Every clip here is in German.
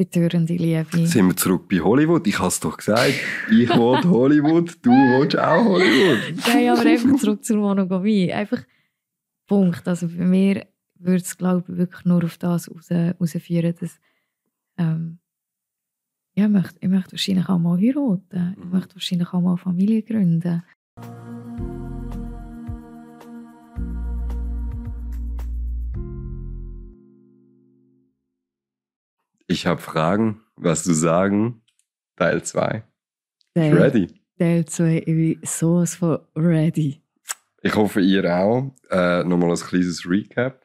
betörende Liebe. Sind wir zurück bei Hollywood? Ich habe es doch gesagt. Ich will Hollywood, du willst auch Hollywood. Nein, aber einfach zurück zur Monogamie. Einfach Punkt. Also bei mir würde es, glaube ich, wirklich nur auf das raus, rausführen, dass ähm, ja, ich, möchte, ich möchte wahrscheinlich auch mal heiraten. Ich möchte wahrscheinlich auch mal Familie gründen. Ich habe Fragen, was du sagen. Teil 2. Teil, Ready? Teil 2, ich bin sowas von ready. Ich hoffe, ihr auch. Äh, Nochmal ein kleines Recap.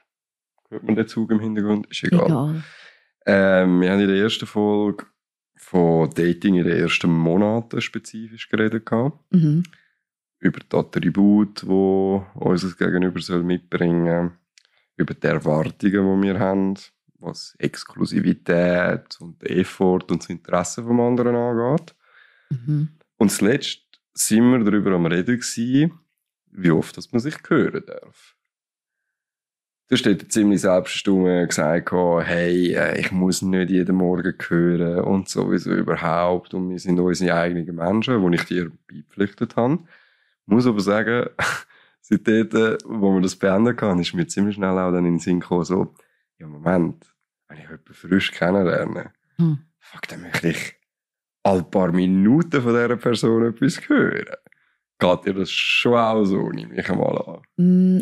Hört man den Zug im Hintergrund? Ist egal. Egal. Ähm, wir haben in der ersten Folge von Dating in den ersten Monaten spezifisch geredet. Mhm. Über die Attribute, die unser Gegenüber soll mitbringen soll. Über die Erwartungen, die wir haben, was Exklusivität und Effort und das Interesse vom anderen angeht. Mhm. Und zuletzt sind wir darüber am Reden gewesen, wie oft dass man sich hören darf. Du hast dort ziemlich selbstbestimmt gesagt, hey, äh, ich muss nicht jeden Morgen hören und sowieso überhaupt. Und wir sind unsere eigenen Menschen, wo ich dir beipflichtet habe. Ich muss aber sagen, seit dort, wo wir das beendet haben, ist mir ziemlich schnell auch dann in den Sinn gekommen, so, ja, Moment, wenn ich jemanden frisch kennenlerne, Hm. fuck, dann möchte ich alle paar Minuten von dieser Person etwas hören. Geht dir das schon auch so, nehme ich einmal an. Mm,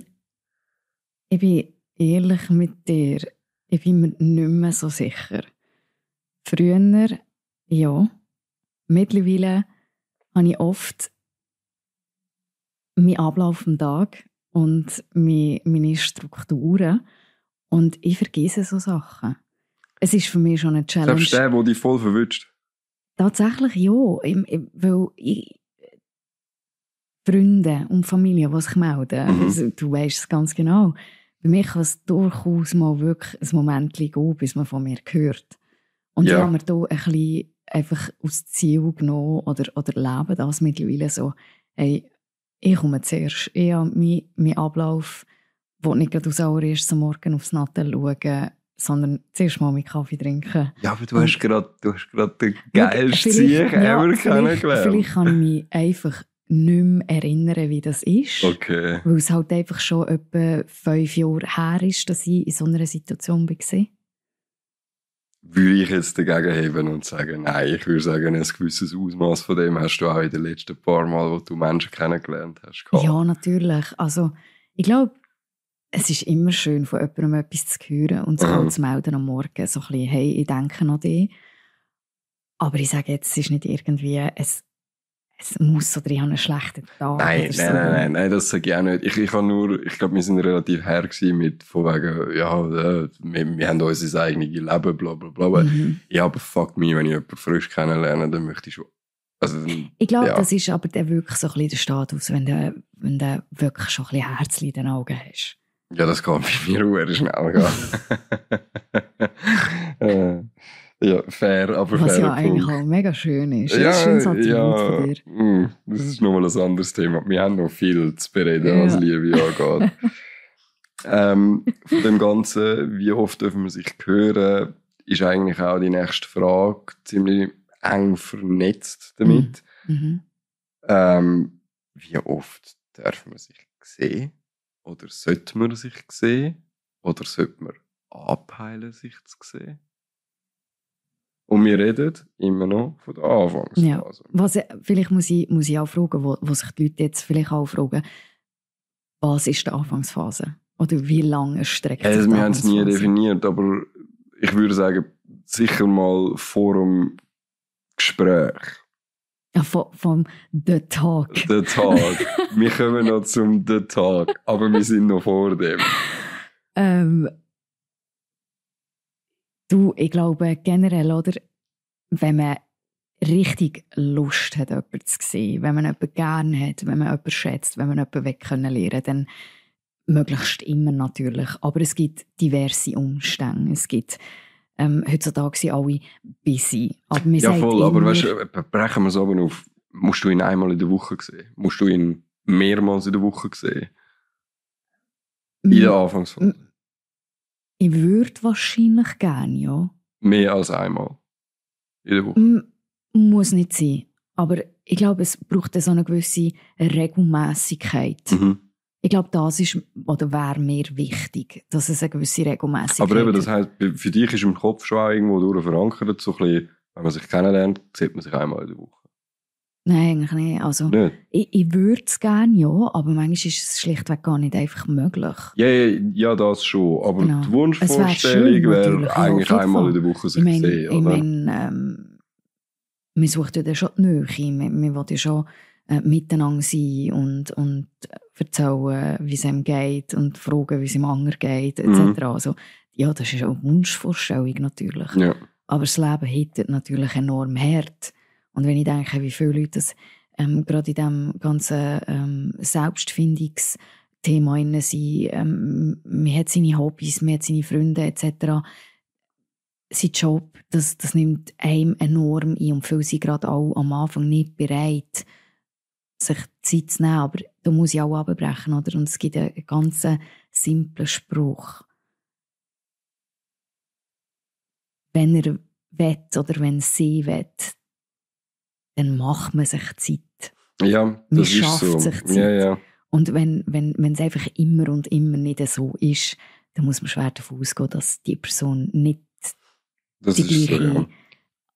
Ich bin ehrlich mit dir. Ich bin mir nicht mehr so sicher. Früher, ja. Mittlerweile habe ich oft meinen Ablauf am Tag und meine Strukturen und ich vergesse so Sachen. Es ist für mich schon eine Challenge. Selbst der, der dich voll verwünscht. Tatsächlich ja. Ich, ich, weil ich, Freunde und Familie, die sich melden, Mhm. also, du weißt es ganz genau. Bei mir kann es durchaus mal wirklich ein Moment gehen, bis man von mir hört. Und Ja. ich habe mir da ein bisschen einfach aus Ziel genommen oder, oder lebe das mittlerweile so, hey, ich komme zuerst. Ich habe meinen mein Ablauf, wo nicht gerade aus allererstes am Morgen aufs Nattel schauen, sondern zuerst mal meinen Kaffee trinken. Ja, aber du Und- hast gerade, du hast gerade den geilsten vielleicht- Sieg ja, ever vielleicht- kennengelernt. Vielleicht kann ich mich einfach nicht mehr erinnern, wie das ist. Okay. Weil es halt einfach schon etwa fünf Jahre her ist, dass ich in so einer Situation war. Würde ich jetzt dagegen heben und sagen, nein, ich würde sagen, ein gewisses Ausmaß von dem hast du auch in den letzten paar Mal, wo du Menschen kennengelernt hast. gehabt. Ja, natürlich. Also, ich glaube, es ist immer schön, von jemandem etwas zu hören und sich Mhm. zu melden am Morgen. So ein bisschen, hey, ich denke an dich. Aber ich sage jetzt, es ist nicht irgendwie, es, es muss oder ich habe einen schlechten Tag. Nein, nein, so. nein, nein, nein, das sage ich auch nicht. Ich, ich habe nur, ich glaube, wir sind relativ her mit, von wegen, ja, äh, wir, wir haben unser eigenes Leben, bla, bla, bla. Mhm. Ja, aber fuck me, wenn ich jemanden frisch kennenlerne, dann möchte ich schon, also, Ich glaube, Ja. das ist aber dann wirklich so ein bisschen der Status, wenn du, wenn du wirklich schon ein bisschen Herzchen in den Augen hast. Ja, das kann bei mir sehr schnell gehen. äh, ja, fair, aber Was fair. ja eigentlich auch mega schön ist. Ja, das ist ein schönes ja, von dir. mm, das ist nochmal ein anderes Thema. Wir haben noch viel zu bereden, Ja. was Liebe angeht. ähm, von dem Ganzen, wie oft dürfen wir sich hören, ist eigentlich auch die nächste Frage ziemlich eng vernetzt damit. Mhm. Ähm, wie oft darf man sich sehen? Oder sollte man sich sehen? Oder sollte man abheilen, sich zu sehen? Und wir reden immer noch von der Anfangsphase. Ja. Was, vielleicht muss ich, muss ich auch fragen, wo, wo sich die Leute jetzt vielleicht auch fragen, was ist die Anfangsphase? Oder wie lange erstreckt sich Also, die wir haben es nie definiert, aber ich würde sagen, sicher mal vor dem Gespräch. Ja, vom, vom The Talk. Der Tag. wir kommen noch zum The Tag, aber wir sind noch vor dem. Ähm, du, ich glaube generell, oder, wenn man richtig Lust hat, jemanden zu sehen, wenn man jemanden gerne hat, wenn man jemanden schätzt, wenn man jemanden weg können lernen, dann möglichst immer natürlich. Aber es gibt diverse Umstände. Es gibt ähm, heutzutage sind alle busy. Aber man Ja, voll, aber weißt du, brechen wir es aber auf. Musst du ihn einmal in der Woche sehen? Musst du ihn mehrmals in der Woche sehen? In der Anfangsphase? ich würde wahrscheinlich gerne, ja. Mehr als einmal. in der Woche? M muss nicht sein. Aber ich glaube, es braucht so eine gewisse Regelmäßigkeit. Mhm. Ich glaube, das ist oder wäre mir wichtig, dass es eine gewisse Regelmäßigkeit Aber eben, das heisst, für dich ist im Kopf schon auch irgendwo durch verankert, so ein bisschen, wenn man sich kennenlernt, sieht man sich einmal in der Woche. Nein, eigentlich nicht. Also, Nicht? ich, ich würde es gerne, ja, aber manchmal ist es schlichtweg gar nicht einfach möglich. Ja, ja, ja, das schon. Aber Genau. die wär Wunschvorstellung wäre ja, eigentlich einmal in der Woche sich Ich meine, sehen, ich oder? meine ähm, man sucht ja dann schon die Nähe. Man, man will ja schon äh, miteinander sein und, und erzählen, wie es ihm geht und fragen, wie es dem anderen geht, etc. Mhm. Also, ja, das ist auch eine Wunschvorstellung natürlich. ja. Aber das Leben hittet natürlich enorm hart. Und wenn ich denke, wie viele Leute das ähm, gerade in diesem ganzen ähm, Selbstfindungsthema inne sind, ähm, man hat seine Hobbys, man hat seine Freunde etc., sein Job, das, das nimmt einem enorm ein und viele sind gerade auch am Anfang nicht bereit, sich Zeit zu nehmen. Aber da muss ich auch abbrechen, oder? Und es gibt einen ganz simplen Spruch. Wenn er will oder wenn sie will, dann macht man sich Zeit. ja, Man das ist schafft so. sich Zeit. Ja, ja. Und wenn, wenn, wenn es einfach immer und immer nicht so ist, dann muss man schwer davon ausgehen, dass die Person nicht Das die ist so, gleiche ja.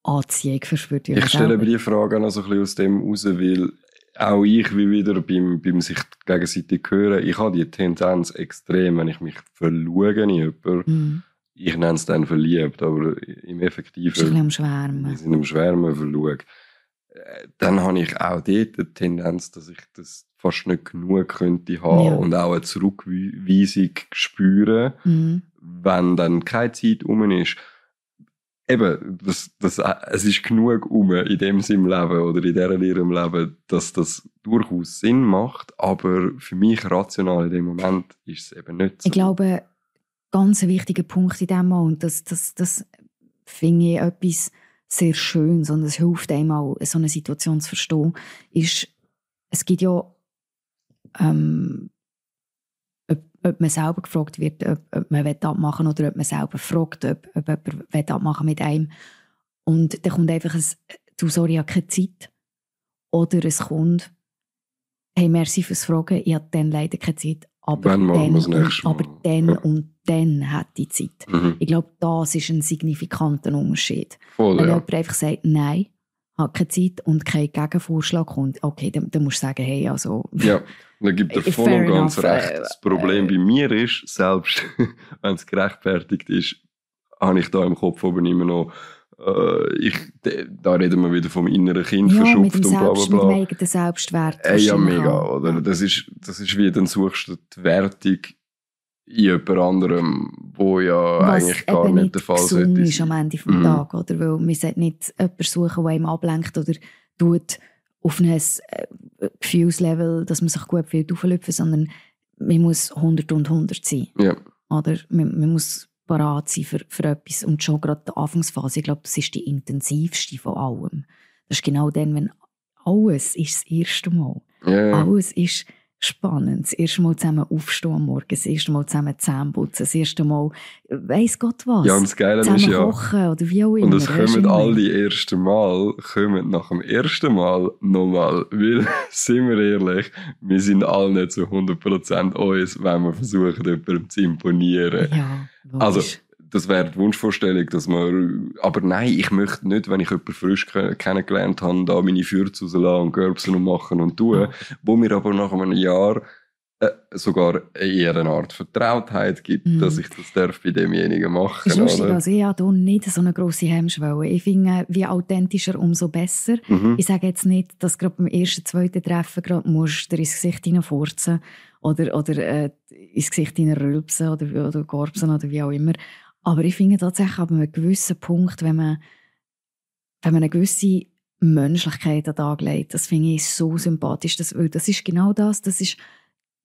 Anziehung verspürt. Ich man stelle aber die Frage auch noch so ein bisschen aus dem raus, weil auch ich wie wieder beim, beim sich gegenseitig hören, ich habe die Tendenz extrem, wenn ich mich verlue in jemanden, Mhm. ich nenne es dann verliebt, aber im Ist ein Effektiven, bisschen am wir Schwärmen. sind im Schwärmen äh, dann habe ich auch dort die Tendenz, dass ich das fast nicht genug könnte haben Ja. und auch eine Zurückweisung spüren, Mhm. wenn dann keine Zeit um ist. Eben, das, das, es ist genug um in dem Sinn im Leben oder in dieser Lehre im Leben, dass das durchaus Sinn macht, aber für mich rational in dem Moment ist es eben nicht so. Ich glaube, ganz ein wichtiger Punkt in dem und das, das, das finde ich etwas sehr Schönes und es hilft einem auch, so eine Situation zu verstehen, ist, es gibt ja, ähm, ob, man selber gefragt wird, ob, ob man will abmachen oder ob man selber fragt, ob, ob jemand will abmachen mit einem. Und dann kommt einfach ein, du, sorry, ich habe keine Zeit. Oder es kommt, hey, merci fürs Fragen, ich habe dann leider keine Zeit. Aber machen dann, und, aber dann Ja. und dann hätte ich Zeit. Mhm. Ich glaube, das ist ein signifikanter Unterschied. Voll, Wenn ja. jemand einfach sagt, nein, hat keine Zeit und kein Gegenvorschlag kommt, okay, dann, dann musst du sagen, hey, also, Ja, dann gibt er Äh, voll fair und ganz enough, recht. äh, Das Problem bei mir ist, selbst wenn es gerechtfertigt ist, habe ich da im Kopf oben immer noch, äh, ich, da reden wir wieder vom inneren Kind ja, verschupft und bla bla Selbst, mit dem bla. eigenen Selbstwert. Äh, ja, mega, auch. oder? Das ist, das ist wie, dann suchst du die Wertung in jemand anderem, wo ja Was eigentlich gar nicht der Fall sollte ist am. Ende vom Mhm. Tag, oder? Weil man sollte nicht jemanden suchen, der einem ablenkt oder tut auf ein äh, Gefühlslevel, dass man sich gut fühlt, auflüpfen, sondern man muss 100 und 100 sein. Ja, Oder man, man muss parat sein für, für etwas. Und schon gerade die Anfangsphase, ich glaube, das ist die intensivste von allem. Das ist genau dann, wenn alles ist das erste Mal. ja, ja. Alles ist spannend. Das erste Mal zusammen aufstehen am Morgen, das erste Mal zusammen Zähne putzen, das erste Mal, weiss Gott was, ja, und das Geile zusammen ist ja, kochen oder wie auch immer. Und es kommen all die ersten Mal, kommen nach dem ersten Mal nochmal. Weil, sind wir ehrlich, wir sind alle nicht zu 100% uns, wenn wir versuchen, jemandem zu imponieren. Ja, logisch. Also, das wäre die Wunschvorstellung, dass man, aber nein, ich möchte nicht, wenn ich jemanden frisch ke- kennengelernt habe, da meine Fürze rauslassen und Görbsen und machen und tun, wo mir aber nach einem Jahr äh, sogar eher eine Art Vertrautheit gibt, Mhm. dass ich das darf bei demjenigen machen. Das ist lustig, oder? also ich habe hier nicht so eine grosse Hemmschwelle. Ich finde, wie authentischer, umso besser. Mhm. Ich sage jetzt nicht, dass gerade beim ersten, zweiten Treffen gerade musst du ins Gesicht hineinfurzen oder, oder äh, ins Gesicht hineinrülpsen oder, oder gorbsen oder wie auch immer. Aber ich finde tatsächlich ab einem gewissen Punkt, wenn man, wenn man eine gewisse Menschlichkeit an den Tag legt, das finde ich so sympathisch. Das, das ist genau das, das ist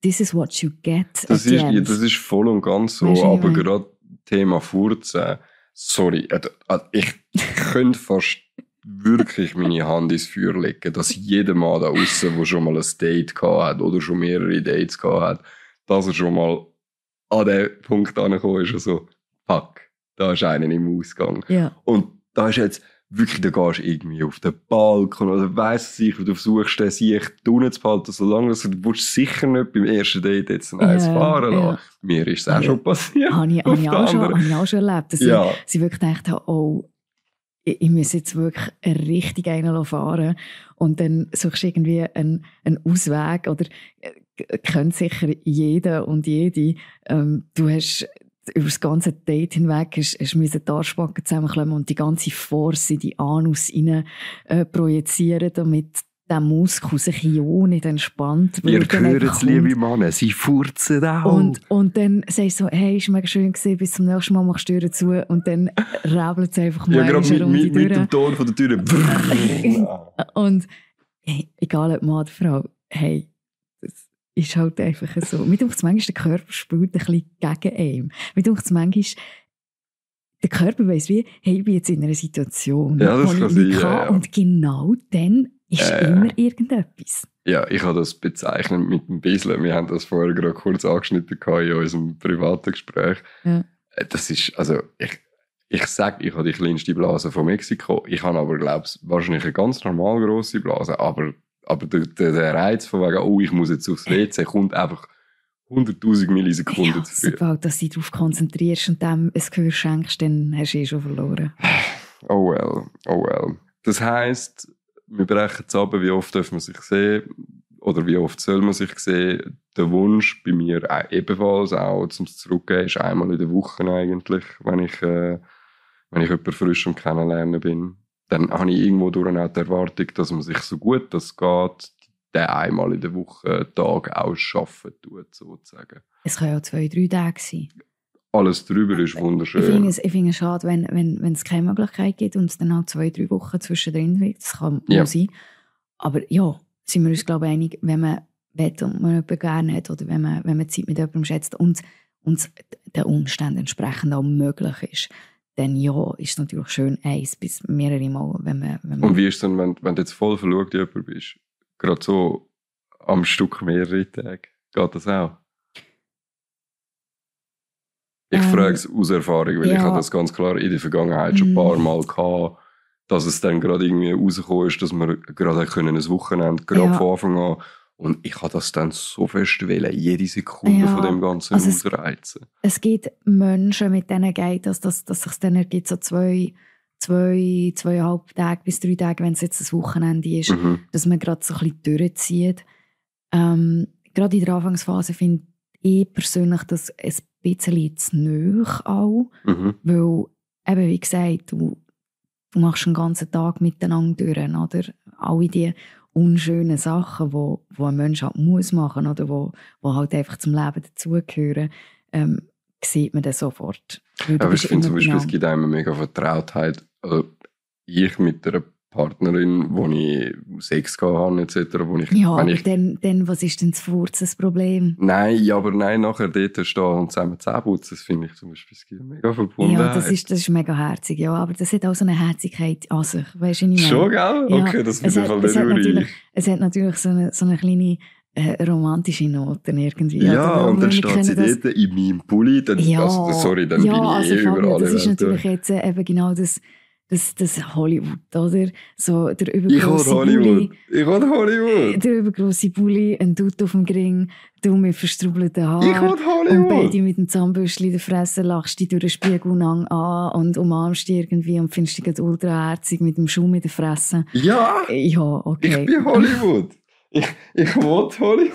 this is what you get Das ist, ja, das ist voll und ganz so, ich aber gerade Thema Furzen, sorry, äh, äh, ich könnte fast wirklich meine Hand ins Feuer legen, dass jeder Mann da außen, der schon mal ein Date gehabt hat oder schon mehrere Dates gehabt hat, dass er schon mal an den Punkt angekommen ist, so, fuck, da ist einer im Ausgang. ja. Und da ist jetzt wirklich, da gehst du irgendwie auf den Balkon oder weiss sicher, du versuchst den sich unten zu behalten, solange du, du willst sicher nicht beim ersten Date jetzt ein Eis Ja, fahren lassen. ja. Mir ist es auch Ja. schon passiert. Habe ich, habe ich, auch schon, habe ich auch schon erlebt, dass Ja. ich, sie wirklich gedacht habe, oh, ich, ich muss jetzt wirklich richtig einen fahren und dann suchst du irgendwie einen, einen Ausweg oder äh, kennt sicher jeder und jede. Ähm, du hast über das ganze Date hinweg hast, hast müssen die Arschbacken zusammenklemmen und die ganze Force in die Anus rein äh, projizieren, damit der Muskel sich ja nicht entspannt. Ihr hört einfach es, liebe. Männer, sie furzen auch. Und, und dann sagst du so, hey, ist mega schön gewesen, bis zum nächsten Mal machst du die Tür zu und dann rebelt es einfach mal ja, eine gerade mit, Runde mit, mit durch. dem Ton von der Tür. Und hey, egal ob Mann oder Frau, hey, ist halt einfach so. Mir denkt manchmal, der Körper spielt ein bisschen gegen einen. Mir denkt manchmal, der Körper weiss wie, hey, ich bin jetzt in einer Situation, Ja, das kann ich sein, ja, ja. Und genau dann ist ja. immer irgendetwas. Ja, ich habe das bezeichnet mit dem Bisseln. Wir haben das vorher gerade kurz angeschnitten in unserem privaten Gespräch. Ja. Äh, Das ist, also, ich, ich sage, ich habe die kleinste Blase von Mexiko. Ich habe aber, glaube ich, wahrscheinlich eine ganz normal grosse Blase. Aber, aber der, der, der Reiz von wegen, oh, ich muss jetzt aufs WC, kommt einfach 100.000 Millisekunden Ja, zu früh. sobald dass du dich darauf konzentrierst und dem ein Gehör schenkst, dann hast du eh schon verloren. Oh well, oh well. Das heisst, wir brechen es ab, wie oft darf man sich sehen oder wie oft soll man sich sehen. Der Wunsch bei mir ebenfalls auch zum Zurückgehen ist einmal in der Woche eigentlich, wenn ich, äh, wenn ich jemanden frisch am Kennenlernen bin. Dann habe ich irgendwo durch auch die Erwartung, dass man sich so gut das geht, den einmal in der Woche Tag ausschaffen tut, sozusagen. Es können auch zwei, drei Tage sein. Alles drüber ist Ich finde wunderschön. es, ich finde es schade, wenn, wenn, wenn es keine Möglichkeit gibt und es dann halt zwei, drei Wochen zwischendrin wird. Das kann Ja. sein. Aber ja, sind wir uns, glaube ich, einig, wenn man will und man jemanden gerne hat oder wenn man, wenn man Zeit mit jemandem schätzt und und es den Umständen entsprechend auch möglich ist, dann ja, ist es natürlich schön, eins bis mehrere Mal, wenn man... Wenn man Und wie ist es denn, wenn, wenn du jetzt voll verliebt in jemanden bist? Gerade so am Stück mehrere Tage. Geht das auch? Ich Ähm, frage es aus Erfahrung, weil ich ja. habe das ganz klar in der Vergangenheit schon ein paar Mm. Mal gehabt, dass es dann gerade irgendwie rausgekommen ist, dass wir gerade können ein Wochenende, gerade Ja. von Anfang an. Und ich habe das dann so fest wollen, jede Sekunde Ja, von dem Ganzen also es- ausreizen. es gibt Menschen, mit denen geht das, dass, dass sich dann ergibt, so zwei, zwei, zweieinhalb Tage bis drei Tage, wenn es jetzt ein Wochenende ist, Mhm. dass man gerade so ein bisschen durchzieht. Ähm, gerade in der Anfangsphase finde ich persönlich das ein bisschen zu nöch auch, Mhm. weil eben, wie gesagt, du, du machst einen ganzen Tag miteinander durch, oder? Alle die unschönen Sachen, wo, wo ein Mensch halt muss machen, oder wo, wo halt einfach zum Leben dazugehören, ähm, sieht man dann sofort. Aber ich finde zum Beispiel, es beieinander. gibt einem mega Vertrautheit. Also ich mit einer Partnerin, wo ich Sex habe, etc., wo ich, Ja, aber ich dann, dann, was ist denn das Furzes-Problem? Nein, ja, aber nein, nachher dort stehen und zusammen Zähne putzen, das finde ich zum Beispiel mega Verbundenheit. Ja, das ist, das ist mega herzig, ja. Aber das hat auch so eine Herzigkeit an sich. Weißt du, ich meine? Schon, gell? Ja, Okay, das es wird hat- Fall es nicht hat natürlich- ich. Es hat natürlich so eine, so eine kleine äh, romantische Noten irgendwie. Ja, oder? und dann steht sie das- dort in meinem Pulli, dann, Ja, also, sorry, dann ja, bin ich also eh Fabio, über alle Das ist natürlich jetzt äh, eben genau das, das, das Hollywood, oder? So der Ich will übergrosse Hollywood. Bulli. Ich will Hollywood. Der übergrosse Bulli, ein Dude auf dem Gring, du mit verstrubelten Haaren. Ich Und Hollywood. beide mit dem Zahnbürstchen in der Fresse lachst dich durch den Spiegel an und umarmst dich irgendwie und findest dich gerade ultra herzig mit dem Schaum in der Fresse. Ja, Ja, okay. ich bin Hollywood. Ich, ich will Hollywood.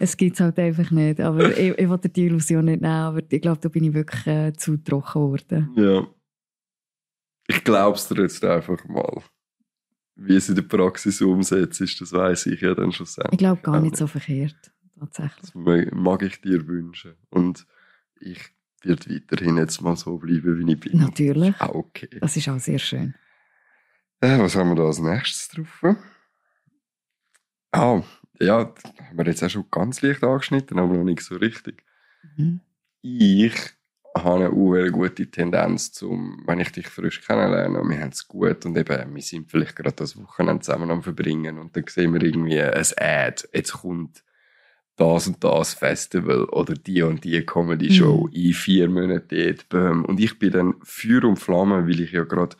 Es gibt es halt einfach nicht. Aber ich, ich will dir die Illusion nicht nehmen, aber ich glaube, da bin ich wirklich äh, zu trocken geworden. Ja. Ich glaub's dir jetzt einfach mal. Wie es in der Praxis umsetzt, ist, das weiß ich ja dann schon selber. Ich glaube gar nicht so verkehrt, tatsächlich. Das mag ich dir wünschen. Und ich werde weiterhin jetzt mal so bleiben, wie ich bin. Natürlich. Auch okay. Das ist auch sehr schön. Äh, was haben wir da als nächstes drauf? Ah, ja, das haben wir jetzt auch schon ganz leicht angeschnitten, aber noch nicht so richtig. Mhm. Ich habe eine sehr gute Tendenz, zum, wenn ich dich frisch kennenlerne und wir haben es gut und eben, wir sind vielleicht gerade das Wochenende zusammen am Verbringen und dann sehen wir irgendwie ein Ad, jetzt kommt das und das Festival oder die und die Comedy Show in vier Monaten dort. Und ich bin dann Feuer und Flamme, weil ich ja gerade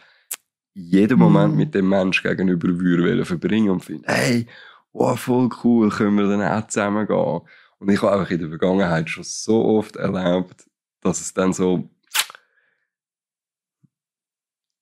jeden Moment Mhm. mit dem Mensch gegenüber würde verbringen und finde, hey, wow, voll cool, können wir dann auch zusammen gehen. Und ich habe einfach in der Vergangenheit schon so oft erlebt, dass es dann so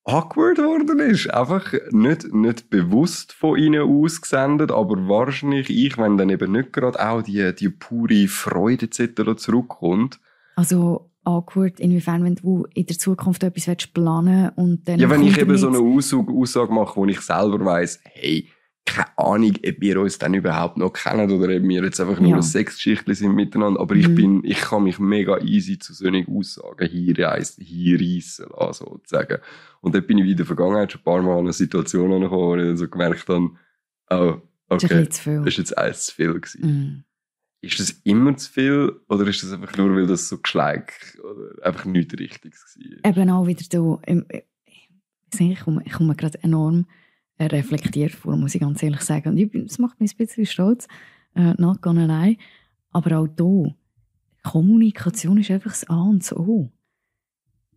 awkward geworden ist. Einfach nicht, nicht bewusst von ihnen ausgesendet, aber wahrscheinlich ich, wenn dann eben nicht gerade auch die, die pure Freude etc. zurückkommt. Also awkward, inwiefern, wenn du in der Zukunft etwas willst planen und dann Ja, wenn ich eben so eine Aussage, Aussage mache, wo ich selber weiss, hey, keine Ahnung, ob wir uns dann überhaupt noch kennen oder ob wir jetzt einfach nur Ja. ein Sexgeschichtchen sind miteinander. Aber ich Mhm. bin, ich kann mich mega easy zu solchen Aussagen hinreissen, hinreissen lassen, sozusagen. Und dort bin ich in der Vergangenheit schon ein paar Mal an eine Situation angekommen, wo ich dann so gemerkt habe, oh, Das okay, viel. das ist jetzt eins zu viel gewesen. Mhm. Ist das immer zu viel oder ist das einfach nur, weil das so geschleik oder einfach nichts Richtiges war? Eben auch wieder im- ich, ich komme, ich komme gerade enorm reflektiert vor, muss ich ganz ehrlich sagen. Und ich, das macht mich ein bisschen stolz, äh, not gonna lie. Aber auch da, Kommunikation ist einfach das A und das O.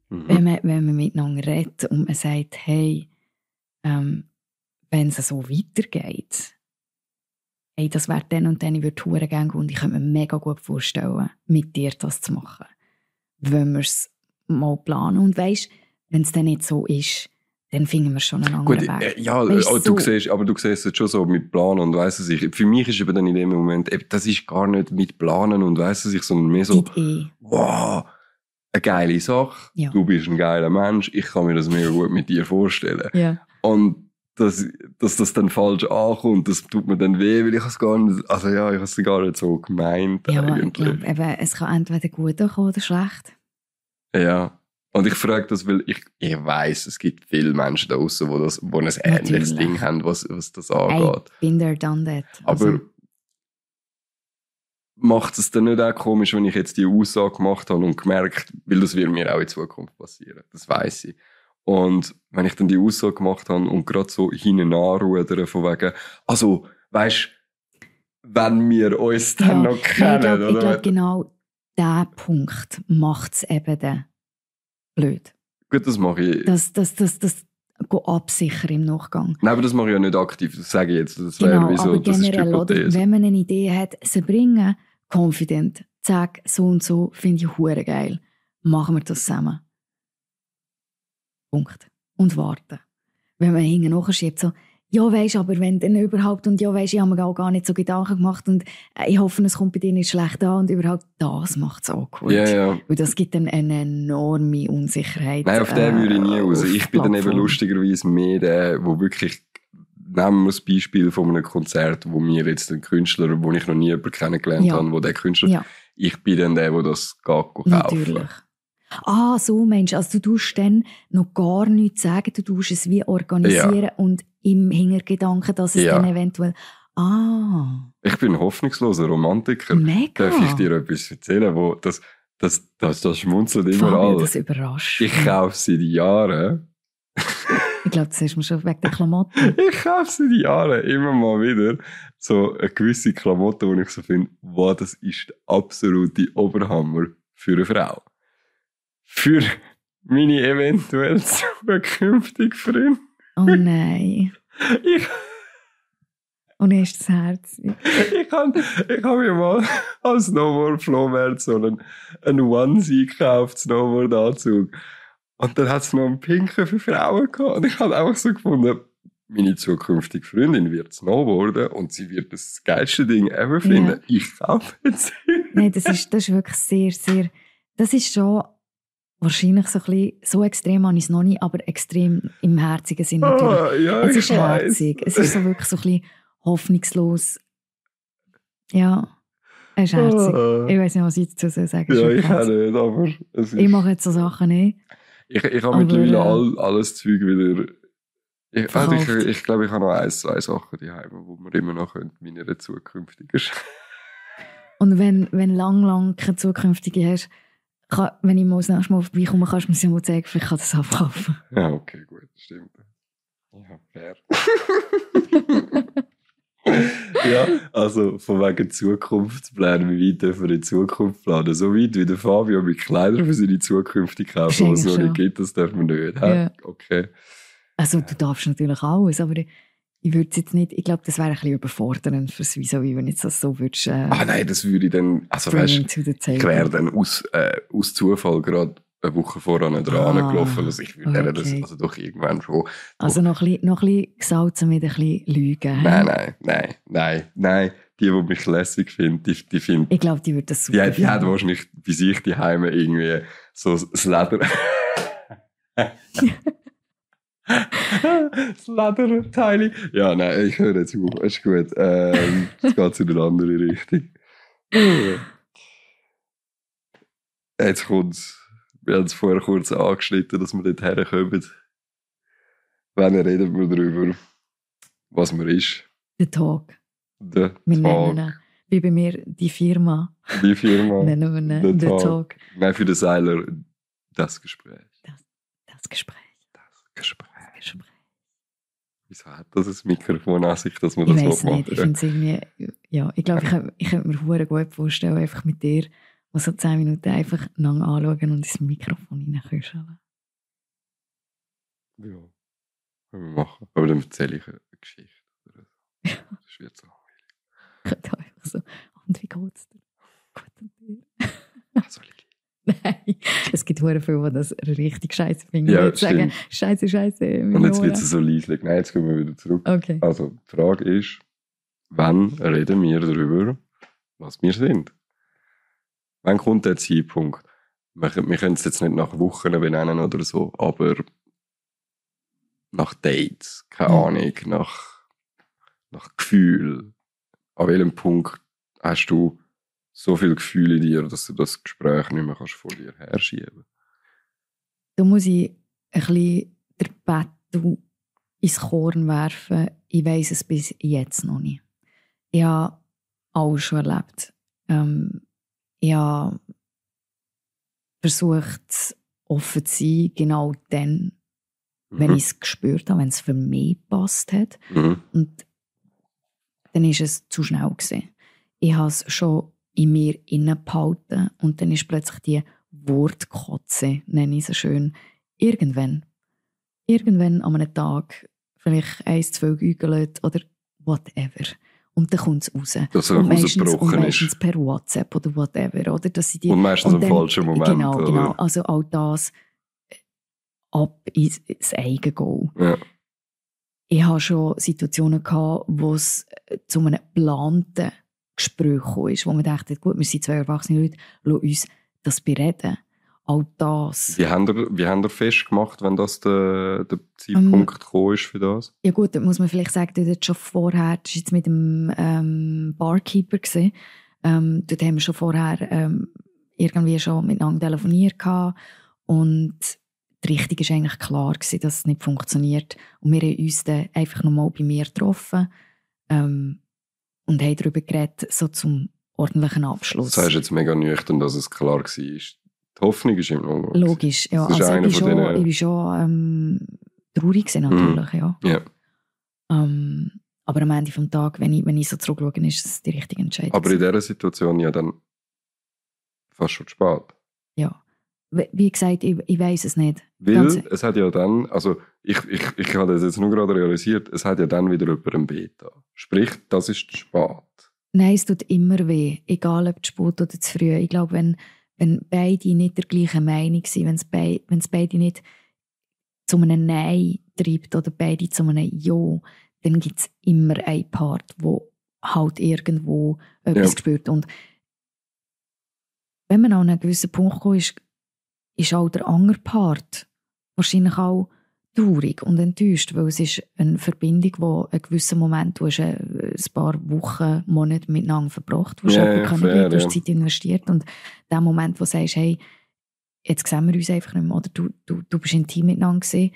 Mhm. Wenn, man, wenn man miteinander redet und man sagt, hey, ähm, wenn es so weitergeht, hey, das wäre dann und dann, ich würde gerne gehen und ich könnte mir mega gut vorstellen, mit dir das zu machen. Wenn wir es mal planen. Und weisst, wenn es dann nicht so ist, dann finden wir schon einen anderen Gut, Weg. äh, ja, Weißt äh, du, du so- siehst, aber du siehst es schon so mit Planen und weißt du ich. Für mich ist eben dann in dem Moment, das ist gar nicht mit Planen und weißt du ich, sondern mehr so, wow, eine geile Sache, Ja. du bist ein geiler Mensch, ich kann mir das mega gut mit dir vorstellen. Ja. Und dass, dass das dann falsch ankommt, das tut mir dann weh, weil ich es gar nicht, also ja, ich habe es gar nicht so gemeint Ja, ich eigentlich. glaube, eben, es kann entweder gut kommen oder schlecht. Ja. Und ich frage das, weil ich, ich weiß, es gibt viele Menschen da draußen, die das, wo ein ähnliches. Ding haben, was, was das angeht. been there, done that. Aber Also, macht es dann nicht auch komisch, wenn ich jetzt die Aussage gemacht habe und gemerkt, weil das wird mir auch in Zukunft passieren. Das weiß ich. Und wenn ich dann die Aussage gemacht habe und gerade so hinten anrudern von wegen, also, weißt wenn wir uns dann Ja. noch Nein, ich kennen, glaube, oder? glaub, genau der Punkt macht es eben dann blöd. Gut, das mache ich. Das, das, das, das absichern im Nachgang. Nein, aber das mache ich ja nicht aktiv. Das sage ich jetzt. Das wäre Genau, wie so, aber generell, oder, wenn man eine Idee hat, sie bringen, confident, sag so und so, finde ich hure geil. Machen wir das zusammen. Punkt. Und warten. Wenn man hinten nachschiebt, so, ja, weisst, aber wenn dann überhaupt, und ja, weisst, ich habe mir auch gar nicht so Gedanken gemacht und äh, ich hoffe, es kommt bei dir nicht schlecht an und überhaupt, das macht es awkward. Ja, ja. Weil das gibt dann eine enorme Unsicherheit. Nein, auf den äh, würde ich nie raus. Ich bin dann eben lustigerweise mehr der, wo wirklich, nehmen wir das Beispiel von einem Konzert, wo mir jetzt ein Künstler, wo ich noch nie jemanden kennengelernt Ja. habe, wo der Künstler, Ja. ich bin dann der, der das geht kaufen. Natürlich. Ah, so Mensch, also du tust dann noch gar nichts sagen, du tust es wie organisieren und im Hintergedanken, dass es Ja. dann eventuell... Ah, Ich bin ein hoffnungsloser Romantiker. mega. Darf ich dir etwas erzählen, wo das, das, das, das schmunzelt immer alle. das überrascht Ich kaufe seit Jahren, Ich glaube, das du mir schon wegen der Klamotten. ich kaufe seit Jahren immer mal wieder so eine gewisse Klamotte, wo ich so finde, wow, das ist der absolute Oberhammer für eine Frau. Für meine eventuell zukünftige Freundin. Oh nein. Ich, Und er ist das Herz. ich habe ich hab mir mal als Snowboard-Flohmarkt so einen, einen Onesie gekauft, Snowboard-Anzug. Und dann hat es noch einen pinken für Frauen gehabt. Und ich habe einfach so gefunden, meine zukünftige Freundin wird snowboarden und sie wird das geilste Ding ever finden. Ja. Ich kaufe jetzt. Nein, das ist, das ist wirklich sehr, sehr... Das ist schon wahrscheinlich so ein bisschen... So extrem habe ich es noch nicht, aber extrem im herzigen Sinn natürlich. Ah, ja, Es ist herzig. Es ist so wirklich so ein bisschen hoffnungslos. Ja, es ist herzig. Ah. Ich weiß nicht, was ich dazu sagen soll. Ja, ich auch nicht, aber es ist, Ich mache jetzt so Sachen nicht. ich, ich habe aber, mittlerweile äh, all, alles Zeug wieder. Ich, also ich, ich glaube, ich habe noch ein, zwei Sachen daheim, wo man immer noch könnte, meiner zukünftigen Und wenn, wenn lang, lang keine zukünftige hast, kann, wenn ich mal das nächste Mal vorbeikomme, kannst du mir sie mal zeigen, vielleicht kann ich das abkaufen. Ja, okay, gut, stimmt. Ja, fair. ja, also von wegen Zukunftsplänen, wie weit dürfen wir in Zukunft planen? So weit wie der Fabio mit Kleidern für seine zukünftige kaufen, was es noch nicht gibt, das dürfen wir nicht. Ja. Okay. Also du darfst natürlich alles, aber ich würde jetzt nicht, ich glaube, das wäre ein bisschen überfordernd fürs Wieso, wenn du jetzt das so würdest. Äh, Ah nein, das würde ich dann, also weißt the ich wäre dann aus, äh, aus Zufall gerade eine Woche voran dran Ah, gelaufen. Also ich würde okay. das also doch irgendwann schon. Also noch ein bisschen, noch ein bisschen gesalzen mit ein bisschen Lügen. Nein, nein, nein, nein, nein. Die, die mich lässig finden, die, die finden, Ich glaube, die würde das die, super die hat finden. wahrscheinlich bei sich die Heime irgendwie so das Leder. das Lederteil. Ja, nein, ich höre jetzt auf. Ist gut. Ähm, jetzt geht es in eine andere Richtung. Jetzt kommt's. Wir haben es vorher kurz angeschnitten, dass wir dort herkommen. Wenn reden wir darüber, was man ist. Der Talk. Der Wir nennen Tag, ihn, wie bei mir, die Firma, die Firma. nennen wir ihn, der Talk. Talk. Nein, für den Seiler das Gespräch. Das Gespräch. Das Gespräch. Gespräch. Wieso hat das ein Mikrofon an sich, dass man Ich das weiß machen ich finde es irgendwie, ja, ich glaube, ich könnte, ich könnte mir hure gut vorstellen, einfach mit dir mal so 10 Minuten einfach lang anschauen und ins Mikrofon reinkuscheln. Ja, können wir machen. Aber dann erzähle ich eine Geschichte. so. Das wird so. Ich könnte einfach so, und wie geht's dir? Gut und dir? Also. Nein, es gibt viele, die das richtig scheiße finden. Ja, die sagen, scheiße, scheiße, Und jetzt wird es so leislich. Nein, jetzt gehen wir wieder zurück. Okay. Also, die Frage ist, wann reden wir darüber, was wir sind? Wann kommt der Zeitpunkt? Wir, können- wir können es jetzt nicht nach Wochen benennen oder so, aber nach Dates, keine. Ahnung, nach, nach Gefühl. An welchem Punkt hast du so viel Gefühl in dir, dass du das Gespräch nicht mehr kannst vor dir herschieben Da muss ich ein bisschen den Battle ins Korn werfen. Ich weiß es bis jetzt noch nicht. Ich habe alles schon erlebt. Ähm, ich habe versucht, offen zu sein, genau dann, wenn Mhm. ich es gespürt habe, wenn es für mich gepasst hat. Mhm. Und dann ist es zu schnell gewesen. Ich habe es schon in mir innen behalten und dann ist plötzlich die Wortkotze, nenne ich sie schön, irgendwann, irgendwann an einem Tag, vielleicht eins, zwei Gügelt oder whatever. Und dann kommt es raus. Dass und meistens, und meistens ist. per WhatsApp oder whatever. Oder dass sie die, Und meistens und dann- falschen Moment. Genau, oder? genau. Also all das äh, ab ins, ins eigene Go. Ja. Ich hatte schon Situationen, gehabt, wo es äh, zu einem geplanten Gespräch kam, wo man dachte, gut, wir sind zwei erwachsene Leute, lass uns das bereden. All das. Wie habt ihr, wie ihr festgemacht, wenn das der, der Ähm, Zeitpunkt gekommen ist für das? Ja gut, da muss man vielleicht sagen, das schon vorher, das war jetzt mit dem ähm, Barkeeper, gewesen. ähm, dort haben wir schon vorher ähm, irgendwie schon miteinander telefoniert gehabt. und die Richtung war eigentlich klar, gewesen, dass es nicht funktioniert. Und wir haben uns dann einfach nochmal bei mir getroffen ähm, und haben darüber geredet, so zum ordentlichen Abschluss. Das heißt jetzt mega nüchtern, dass es klar war. Die Hoffnung ist immer noch. Logisch, ja. Also ich von schon, denen- ich bin schon ähm, traurig gewesen, natürlich, ja. Ja. Ähm, aber am Ende des Tages, wenn ich, wenn ich so zurückschaue, ist es die richtige Entscheidung. Aber in dieser Situation ja dann fast schon spät. ja. Wie gesagt, ich, ich weiß es nicht. Weil Ganz- es hat ja dann, also ich, ich, ich habe das jetzt nur gerade realisiert, es hat ja dann wieder jemand ein Beta. Sprich, das ist zu spät. Nein, es tut immer weh, egal ob zu spät oder zu früh. Ich glaube, wenn, wenn beide nicht der gleichen Meinung sind, wenn es bei, wenn es beide nicht zu einem Nein treibt oder beide zu einem Ja, dann gibt es immer einen Part, wo halt irgendwo etwas Ja. spürt. Und wenn man an einen gewissen Punkt kommt, ist, ist auch der andere Part wahrscheinlich auch traurig und enttäuscht, weil es ist eine Verbindung, wo einen gewissen Moment, du hast ein ein paar Wochen, Monate miteinander verbracht, hast Ja, fair, du hast. Zeit investiert und der Moment, wo du sagst, hey, jetzt sehen wir uns einfach nicht mehr, oder du, du, du bist intim miteinander gewesen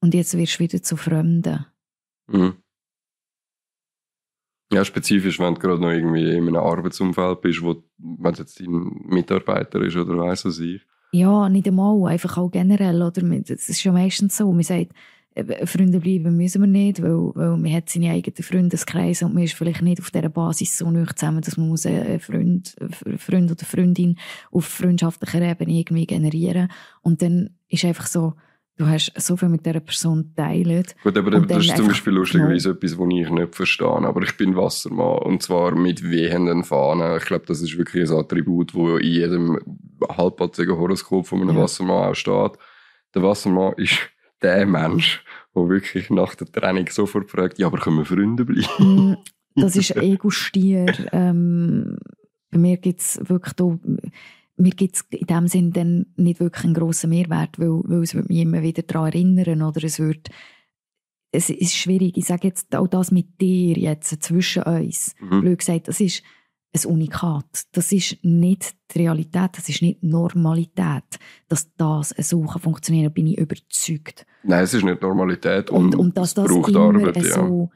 und jetzt wirst du wieder zu Fremden. Mhm. Ja, spezifisch, wenn du gerade noch irgendwie in einem Arbeitsumfeld bist, wo, wenn es jetzt dein Mitarbeiter ist oder weiss was ich. Ja, nicht einmal, einfach auch generell. Oder? Es ist ja meistens so, man sagt, äh, Freunde bleiben müssen wir nicht, weil, weil man hat seine eigenen Freundeskreise und man ist vielleicht nicht auf dieser Basis so nicht zusammen, dass man muss einen Freund, einen Freund oder Freundin auf freundschaftlicher Ebene irgendwie generieren Und dann ist einfach so, du hast so viel mit dieser Person teilt. Gut, aber das ist zum Beispiel lustigerweise etwas, was ich nicht verstehe. Aber ich bin Wassermann und zwar mit wehenden Fahnen. Ich glaube, das ist wirklich ein Attribut, das in jedem halbpatzigen Horoskop von einem ja. Wassermann auch steht. Der Wassermann ist der Mensch, der wirklich nach der Trennung sofort fragt, ja, aber können wir Freunde bleiben? Mm, das ist Ego-Stier. ähm, bei mir gibt es wirklich da mir gibt es in dem Sinn dann nicht wirklich einen grossen Mehrwert, weil, weil es mich immer wieder daran erinnern oder es wird es ist schwierig. Ich sage jetzt auch das mit dir jetzt zwischen uns. Mhm. Blöd gesagt, das ist ein Unikat. Das ist nicht die Realität, das ist nicht Normalität. Dass das so funktionieren kann, bin ich überzeugt. Nein, es ist nicht Normalität und, und, und dass das braucht immer Arbeit, ja. so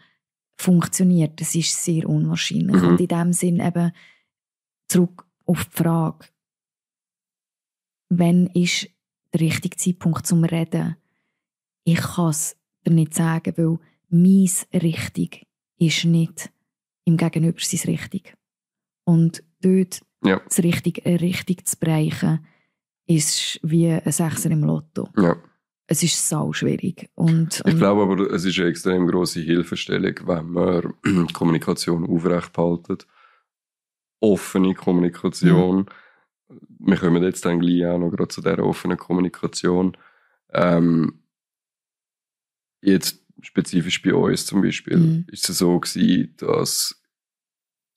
funktioniert, das ist sehr unwahrscheinlich. Mhm. Und in dem Sinn eben zurück auf die Frage, wann ist der richtige Zeitpunkt zum Reden? Ich kann es dir nicht sagen, weil meins richtig ist nicht im Gegenüber sein richtig. Und dort ja. das richtig, richtig zu bereichen, ist wie ein Sechser im Lotto. Ja. Es ist sau schwierig. Und, ich glaube aber, es ist eine extrem große Hilfestellung, wenn man Kommunikation aufrecht behaltet. Offene Kommunikation. Ja wir kommen jetzt dann gleich auch noch gerade zu dieser offenen Kommunikation. Ähm, jetzt spezifisch bei uns zum Beispiel, mhm. ist es so gewesen, dass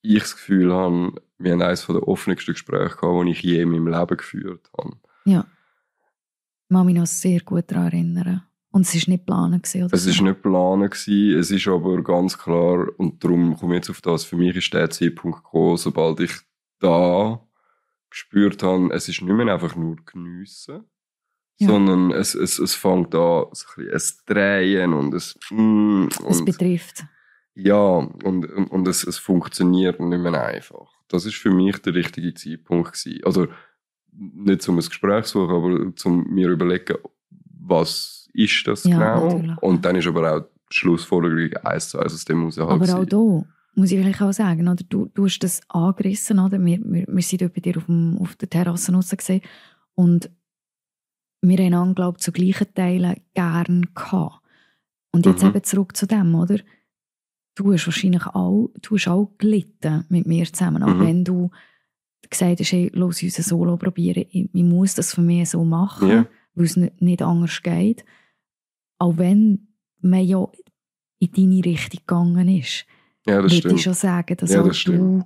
ich das Gefühl habe, wir haben eines der offensten Gespräche gehabt, die ich je in meinem Leben geführt habe. Ja. Ich kann mich noch sehr gut daran erinnern. Und es war nicht geplant. Oder es war so. nicht geplant, es ist aber ganz klar, und darum komme ich jetzt auf das, für mich ist der Zeitpunkt gekommen, sobald ich da gespürt habe, es ist nicht mehr einfach nur geniessen, ja. sondern es, es, es fängt an, so ein, es drehen und es, mm, und, es betrifft. Ja, und, und, und es, es funktioniert nicht mehr einfach. Das ist für mich der richtige Zeitpunkt gewesen. Also, nicht zum ein Gespräch zu suchen, aber zum mir überlegen, was ist das ja, genau? Natürlich. Und dann ist aber auch die Schlussfolgerung eins zu eins aus dem raus. Aber auch da muss ich vielleicht auch sagen, oder? Du, du hast das angerissen, oder? Wir, wir, wir sind dort bei dir auf, dem, auf der Terrasse gesehen und wir haben an, glaube zu gleichen Teilen gern gehabt. Und jetzt mhm. eben zurück zu dem, oder? Du hast wahrscheinlich auch, du hast auch gelitten mit mir zusammen, auch mhm. wenn du gesagt hast, hey, los uns ein Solo probieren, ich, ich, muss das für mich so machen, yeah. weil es nicht, nicht anders geht. Auch wenn man ja in deine Richtung gegangen ist. Ja, das würde ich schon sagen, dass ja, das du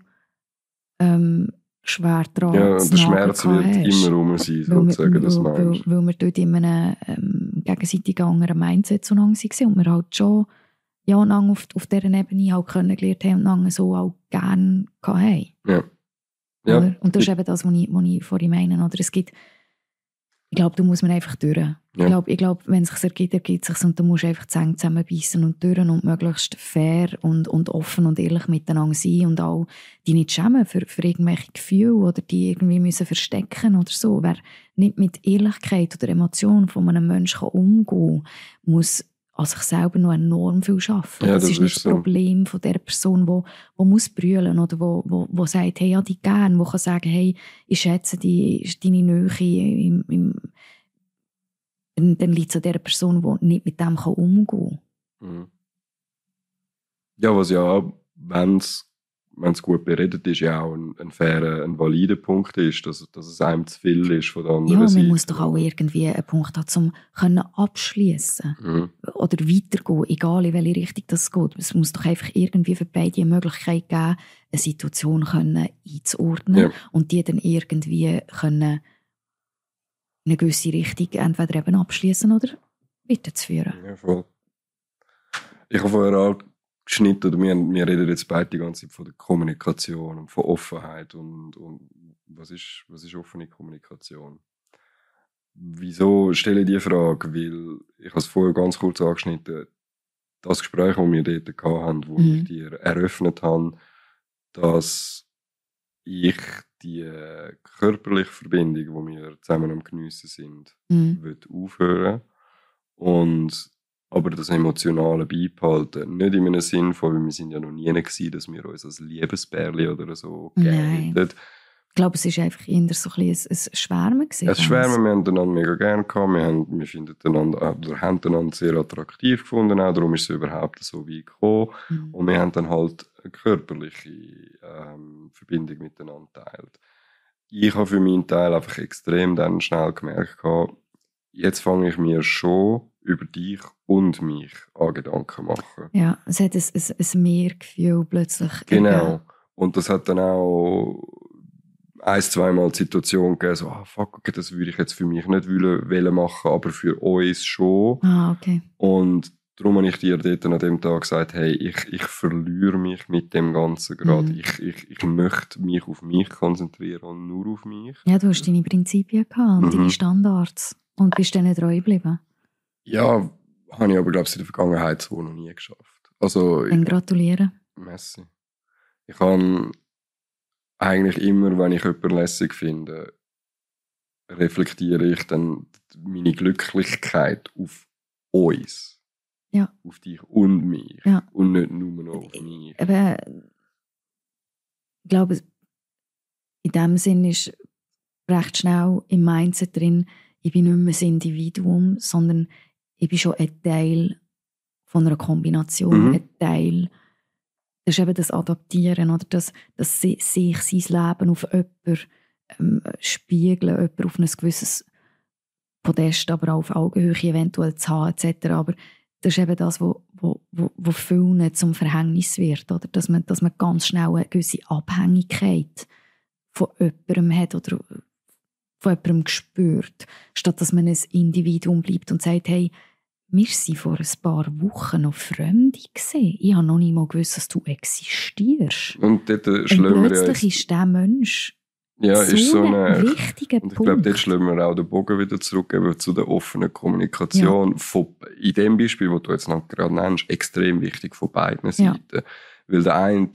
ähm, schwer dran Ja, und der Schmerz wird hast. immer rum sein, sozusagen, das weil, weil, weil wir dort in einem ähm, gegenseitig anderen Mindset so lange waren und wir halt schon ja, lange auf, auf dieser Ebene halt können gelernt haben und lange so auch gerne haben. Ja. ja. Und das ist eben das, was ich, was ich vorhin meine. Oder es gibt ich glaube, da muss man einfach durch. Ja. Ich glaube, ich glaub, wenn es sich ergibt, ergibt es sich und du musst einfach Zähne zusammenbeissen und durch und möglichst fair und, und offen und ehrlich miteinander sein und auch die nicht schämen für, für irgendwelche Gefühle oder die irgendwie müssen verstecken oder so. Wer nicht mit Ehrlichkeit oder Emotionen von einem Menschen umgehen kann, muss an sich selber noch enorm viel arbeiten. Ja, das, das, ist nicht das so. Problem von der Person, die, die muss brüllen oder wo, wo, wo sagt, hey, ja, die gern, wo kann sagen, hey, ich schätze die, deine Nähe im, im dann, liegt es an der Person, die nicht mit dem umgehen kann. Mhm. Ja, was ja auch, wenn es wenn es gut beredet ist, ja auch ein, ein fairer, ein valider Punkt ist, dass, dass es einem zu viel ist von der anderen Ja, Seite. man muss doch auch irgendwie einen Punkt haben, um abschließen mhm. oder weitergehen, egal in welche Richtung das geht. Es muss doch einfach irgendwie für beide eine Möglichkeit geben, eine Situation können einzuordnen ja. und die dann irgendwie können in eine gewisse Richtung entweder eben abschließen oder weiterzuführen. Ja, voll. Ich habe vorher auch geschnitten, oder wir, wir reden jetzt beide die ganze Zeit von der Kommunikation und von Offenheit und, und was, ist, was ist offene Kommunikation? Wieso stelle ich diese Frage? Weil ich habe es vorher ganz kurz angeschnitten, das Gespräch, das wir dort hatten, wo mhm. ich dir eröffnet habe, dass ich die körperliche Verbindung, die wir zusammen am Geniessen sind, mhm. aufhören und aber das Emotionale beibehalten. Nicht in einem Sinn von, weil wir sind ja noch nie gewesen, dass wir uns als Liebesbärli oder so gelten. Ich glaube, es war einfach eher so ein, ein, ein Schwärmen. Gewesen, Es Schwärmen, wir haben einander mega gerne gehabt, wir, haben, wir finden einander, oder haben einander sehr attraktiv gefunden, auch darum ist es überhaupt so weit gekommen. Mhm. Und wir haben dann halt eine körperliche ähm, Verbindung miteinander geteilt. Ich habe für meinen Teil einfach extrem dann schnell gemerkt, gehabt, jetzt fange ich mir schon über dich und mich an Gedanken machen. Ja, es hat ein, ein, ein Mehrgefühl plötzlich. Genau. ergeben. Und das hat dann auch ein, zweimal die Situation gegeben, so, ah, fuck, okay, das würde ich jetzt für mich nicht wollen, wollen machen, aber für uns schon. Ah, okay. Und darum habe ich dir dort an dem Tag gesagt, hey, ich, ich verliere mich mit dem Ganzen gerade. Mhm. Ich, ich, ich möchte mich auf mich konzentrieren und nur auf mich. Ja, du hast deine Prinzipien gehabt und Mhm. deine Standards und bist denen treu geblieben. Ja, habe ich aber, glaube ich, in der Vergangenheit so noch nie geschafft. Also, Dann gratulieren. Messi. Ich kann eigentlich immer, wenn ich jemanden lässig finde, reflektiere ich dann meine Glücklichkeit auf uns. Ja. Auf dich und mich. Ja. Und nicht nur noch auf mich. Aber ich glaube, in dem Sinn ist recht schnell im Mindset drin, ich bin nicht mehr ein Individuum, sondern ich bin schon ein Teil von einer Kombination, Mhm. ein Teil. Das ist eben das Adaptieren oder das, das si- sich sein Leben auf jemanden ähm, spiegeln, jemanden auf ein gewisses Podest, aber auch auf Augenhöhe eventuell zu haben, etc. Aber das ist eben das, wo, wo, wo, wo vielen zum Verhängnis wird, oder? Dass, man, dass man ganz schnell eine gewisse Abhängigkeit von jemandem hat oder von jemandem spürt, statt dass man ein Individuum bleibt und sagt, hey, wir waren vor ein paar Wochen noch Fremde. Gewesen. Ich habe noch nicht mal gewusst, dass du existierst. Und dort Und ja plötzlich jetzt, ist dieser Mensch ja, so, ist so ein wichtiger und ich Punkt. glaube, dort schlagen wir auch den Bogen wieder zurück eben zu der offenen Kommunikation. Von, in dem Beispiel, das du jetzt noch gerade nennst, extrem wichtig von beiden Ja. Seiten. Weil der eine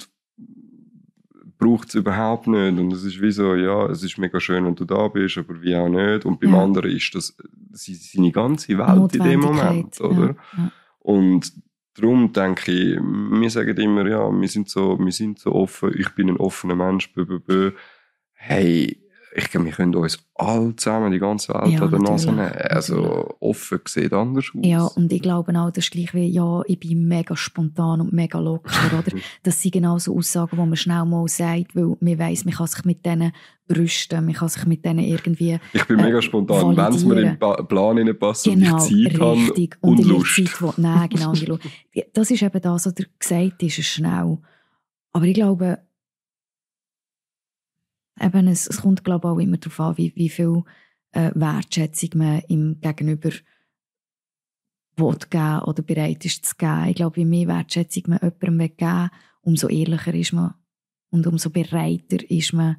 braucht es überhaupt nicht und es ist wie so, ja, es ist mega schön, wenn du da bist, aber wie auch nicht. Und beim Ja. anderen ist das se- seine ganze Welt in dem Moment, oder? Ja. Und darum denke ich, wir sagen immer, ja, wir sind so, wir sind so offen, ich bin ein offener Mensch, bö, bö, bö. Hey, ich glaube, wir können uns alle zusammen die ganze Welt Ja, an der Nase nehmen. Also, offen sieht anders aus. Ja, und ich glaube auch, das ist gleich wie, ja, ich bin mega spontan und mega locker, oder? Das sind genau so Aussagen, die man schnell mal sagt, weil man weiss, man kann sich mit denen brüsten, man kann sich mit denen irgendwie, ich bin äh, mega spontan, wenn es mir Pa- Plan reinpasst genau, und ich Zeit habe richtig, und, in der Lust. Zeit, wo, nein, genau. Das ist eben das, was dir gesagt ist, ist schnell. Aber ich glaube, eben, es, es kommt, glaube ich, auch immer darauf an, wie, wie viel äh, Wertschätzung man im Gegenüber will geben oder bereit ist zu geben. Ich glaube, je mehr Wertschätzung man jemandem will geben umso ehrlicher ist man und umso bereiter ist man,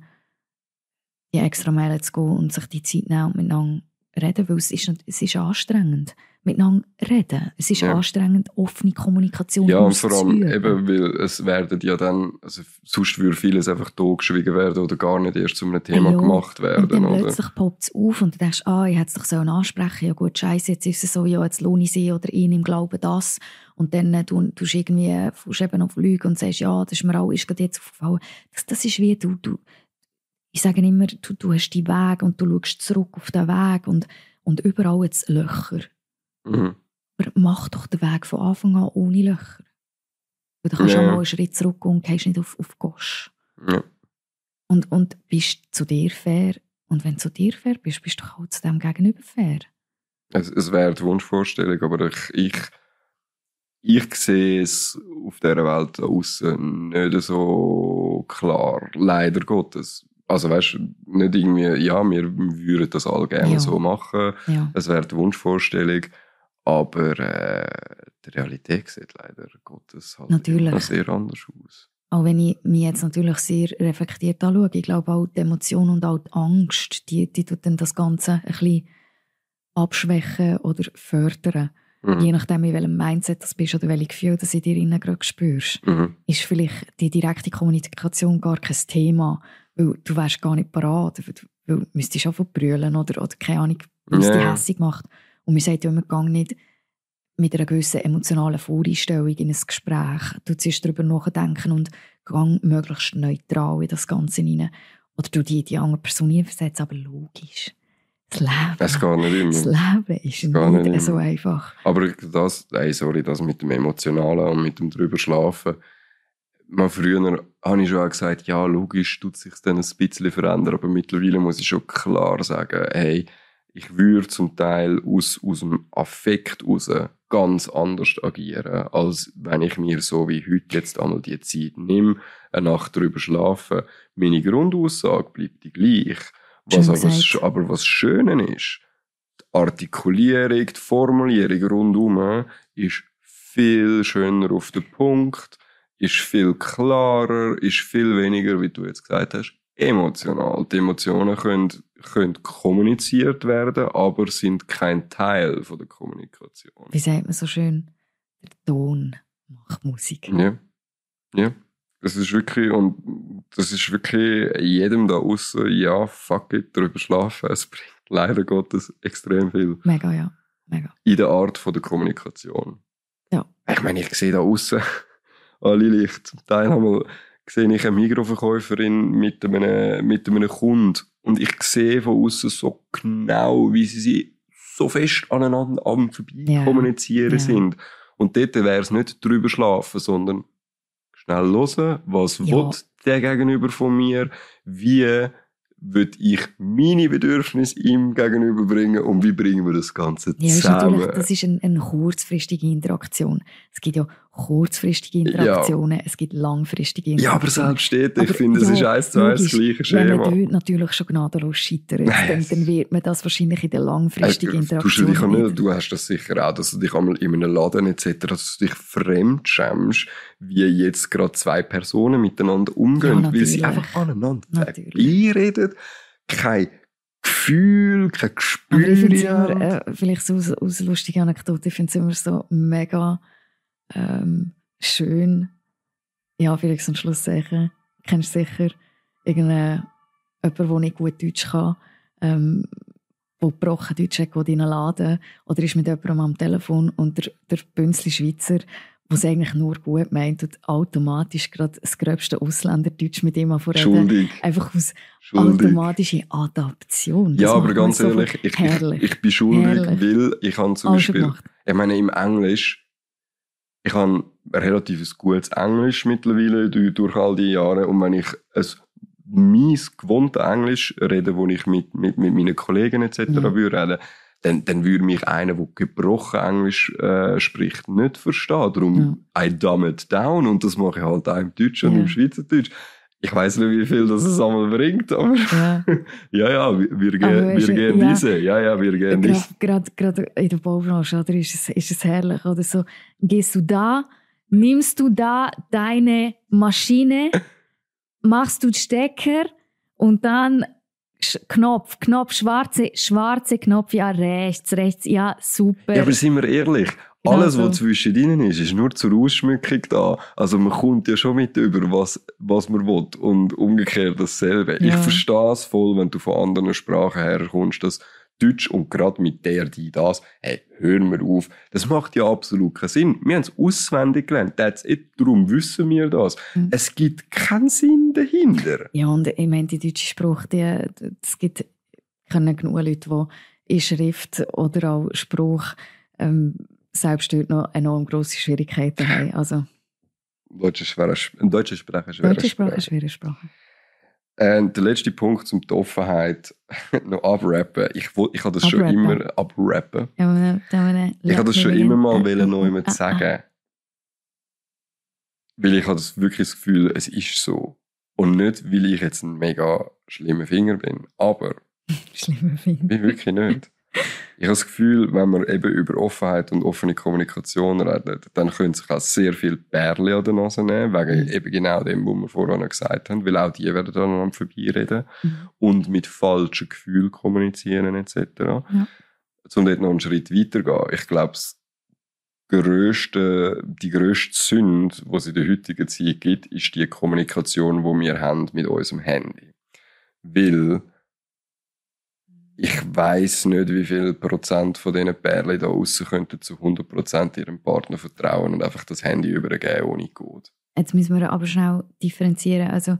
die extra Meile zu gehen und sich die Zeit nehmen und miteinander reden, weil es ist, es ist anstrengend. Miteinander reden. Es ist Ja. anstrengend, offene Kommunikation Ja, und vor allem eben, weil es werden ja dann, also sonst würde vieles einfach totgeschwiegen werden oder gar nicht erst zu einem Thema Ja, gemacht Und werden, dann oder? plötzlich poppt es auf und du denkst, ah, ich hätte es doch so ansprechen Ja gut, scheiße, jetzt ist es so, ja, jetzt lohne ich sie oder ihn im Glauben das. Und dann äh, du, du irgendwie, äh, fährst eben auf Lüge und sagst, ja, das ist mir auch, ist gerade jetzt aufgefallen. Das, das ist wie, du, du, ich sage immer, du, du hast die Weg und du schaust zurück auf den Weg und, und überall jetzt Löcher. Mhm. Aber mach doch den Weg von Anfang an ohne Löcher. Weil dann kannst du Ja. auch mal einen Schritt zurück und gehst nicht auf, auf Gosch. Ja. Und, und bist zu dir fair. Und wenn du zu dir fair bist, bist du auch zu dem Gegenüber fair. Es, es wäre die Wunschvorstellung, aber ich, ich, ich sehe es auf dieser Welt außen nicht so klar, leider Gottes. Also weißt du, nicht irgendwie, ja, wir würden das alle gerne Ja. so machen, Ja. es wäre die Wunschvorstellung, aber äh, die Realität sieht leider Gottes halt Natürlich. sehr anders aus. Auch wenn ich mich jetzt natürlich sehr reflektiert anschaue, ich glaube auch die Emotion und auch die Angst, die, die tut dann das Ganze ein bisschen abschwächen oder fördern. Mhm. Je nachdem, in welchem Mindset das bist oder welche Gefühle das in dir innen gerade spürst. Mhm. ist vielleicht die direkte Kommunikation gar kein Thema, weil du wärst gar nicht parat, weil du du müsstest schon verbrüllen oder, oder keine Ahnung, was Ja, dich hässig macht. Und wir sagen ja immer, gang nicht mit einer gewissen emotionalen Voreinstellung in ein Gespräch. Du zuerst darüber nachdenken und gang möglichst neutral in das Ganze hinein. oder du die, die andere Person nie versetzt, aber logisch. Das Leben, Es geht nicht immer. das Leben ist nicht, nicht so einfach. Aber das, ey, sorry, das mit dem Emotionalen und mit dem drüber schlafen. Mal früher habe ich schon auch gesagt, ja, logisch tut sich dann ein bisschen verändern, aber mittlerweile muss ich schon klar sagen, hey, ich würde zum Teil aus, aus dem Affekt raus ganz anders agieren, als wenn ich mir so wie heute jetzt einmal die Zeit nehme, eine Nacht drüber schlafen. Meine Grundaussage bleibt die gleich. Was aber, aber was Schöne ist, die Artikulierung, die Formulierung rundum ist viel schöner auf den Punkt, ist viel klarer, ist viel weniger, wie du jetzt gesagt hast, emotional. Die Emotionen können, können kommuniziert werden, aber sind kein Teil von der Kommunikation. Wie sagt man so schön? Der Ton macht Musik. Ja. Ja. Das ist wirklich, und das ist wirklich jedem da außen, ja, fuck it, drüber schlafen. Es bringt leider Gottes extrem viel Mega, ja. Mega. in der Art von der Kommunikation. Ja. Ich meine, ich sehe da außen alle Licht. Zum Teil einmal sehe ich eine Mikroverkäuferin mit einem, mit einem Kunden und ich sehe von außen so genau, wie sie sie so fest aneinander am vorbei Ja. kommunizieren Ja. sind. Und dort wäre es nicht drüber schlafen, sondern schnell hören, was Ja. will der Gegenüber von mir, wie würde ich meine Bedürfnisse ihm gegenüberbringen und wie bringen wir das Ganze Ja, ist zusammen. natürlich, das ist eine, eine kurzfristige Interaktion. Es gibt ja kurzfristige Interaktionen, es gibt langfristige Ja, aber Interaktionen. selbst steht, ich Aber finde, es ja, ist eins zu eins das gleiche Wenn man Schema. dort natürlich schon gnadenlos scheitert, Nein, dann, es dann wird man das wahrscheinlich in der langfristigen Äh, Du, Interaktion dich auch nicht, du hast das sicher auch, dass du dich einmal in einem Laden etc., dass du dich fremd schämst, wie jetzt gerade zwei Personen miteinander umgehen, Ja, weil sie einfach aneinander vorbeireden, kein Gefühl, kein Gespür Aber ich finde es immer, äh, vielleicht so aus, aus lustiger Anekdote, ich finde es immer so mega ähm, schön. Ja, vielleicht so ein Schlusszeichen. Kennst du sicher irgendeinen, jemanden, der nicht gut Deutsch kann, ähm, der gebrochen Deutsch hat, geht in einen Laden oder ist mit jemandem am Telefon und der, der Bünzli Schweizer, der es eigentlich nur gut meint und automatisch gerade das gröbste Ausländerdeutsch mit ihm anfangen. Schuldig. Einfach aus Schuldig. automatische Adaption. Das Ja, aber ganz so ehrlich, ich, ich, ich bin schuldig, Herrlich. weil ich habe zum schon Beispiel, ich meine, im Englisch, ich habe ein relativ gutes Englisch mittlerweile du- durch all die Jahre und wenn ich ein mies gewohntes Englisch rede, wo ich mit, mit, mit meinen Kollegen etc. Ja. würde reden, dann, dann würde mich einer, der gebrochen Englisch äh, spricht, nicht verstehen. Darum, I dumb it down und das mache ich halt auch im Deutsch und Ja. im Schweizerdeutsch. Ich weiß nicht, wie viel das es einmal bringt, aber Ja. ja, ja, wir, wir, Aber wir gehen ja. diese. Ja, ja, wir gehen diese. Gerade gerade in der Baubranche oder, ist, es, ist es herrlich. Oder so, gehst du da, nimmst du da deine Maschine, machst du den Stecker und dann Knopf, Knopf, schwarze, schwarze Knopf, ja, rechts, rechts, ja, super. Ja, aber sind wir ehrlich, Genau alles, so. was zwischen ihnen ist, ist nur zur Ausschmückung da. Also man kommt ja schon mit über, was, was man will und umgekehrt dasselbe. Ich Ja. verstehe es voll, wenn du von anderen Sprachen herkommst, dass Deutsch und gerade mit der, die das, hey, hör mir auf. Das macht ja absolut keinen Sinn. Wir haben es auswendig gelernt, that's it, darum wissen wir das. Mhm. Es gibt keinen Sinn dahinter. Ja, und ich meine, die deutsche Sprache, die, es gibt ich kenne genug Leute, die in Schrift oder auch Spruch ähm, selbst dort noch enorm grosse Schwierigkeiten haben. Also, Deutsche schwere, deutsche Sprache ist schwere deutsche Sprache Sprache. schwere Sprache. Und der letzte Punkt zum die Offenheit noch abrappen. Ich, ich habe das schon Abrappen. immer abrappen. Ja, Ich habe das schon immer mal wollen, noch Ah, jemand ah, sagen. Weil ich habe das wirklich das Gefühl, es ist so. Und nicht, weil ich jetzt ein mega schlimmer Finger bin. Aber ah. Schlimmer Finger. bin wirklich nicht. Ich habe das Gefühl, wenn wir eben über Offenheit und offene Kommunikation reden, dann können sich auch sehr viele Perlen an der Nase nehmen, wegen Mhm. eben genau dem, was wir vorher noch gesagt haben, weil auch die werden dann am vorbeireden Mhm. und mit falschen Gefühlen kommunizieren etc. Ja. Um dort noch einen Schritt weiter gehen. Ich glaube, grösste, die grösste Sünde, die es in der heutigen Zeit gibt, ist die Kommunikation, die wir haben mit unserem Handy. Weil ich weiß nicht, wie viel Prozent von diesen Perlen da außen könnten zu 100 Prozent ihrem Partner vertrauen und einfach das Handy übergeben ohne Code. Jetzt müssen wir aber schnell differenzieren. Also,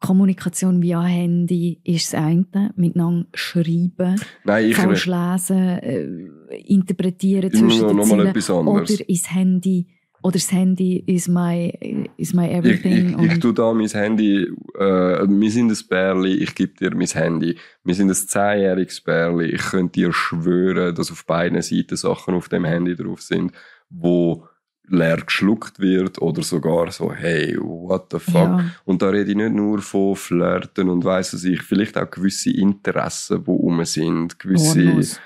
Kommunikation via Handy ist das eine, miteinander schreiben, Nein, falsch lesen, äh, interpretieren zwischen den Zeilen. Oder ist Handy, oder das Handy is my, is my Ich, everything. ich, ich und- tue da mein Handy, äh, wir sind ein Bärli, ich gebe dir mein Handy. Wir sind ein zehnjähriges Bärli. Ich könnte dir schwören, dass auf beiden Seiten Sachen auf dem Handy drauf sind, wo leer geschluckt wird oder sogar so, hey, what the fuck. ja, Und da rede ich nicht nur von Flirten und weiss es ich, vielleicht auch gewisse Interessen, die rum sind, gewisse Pornos.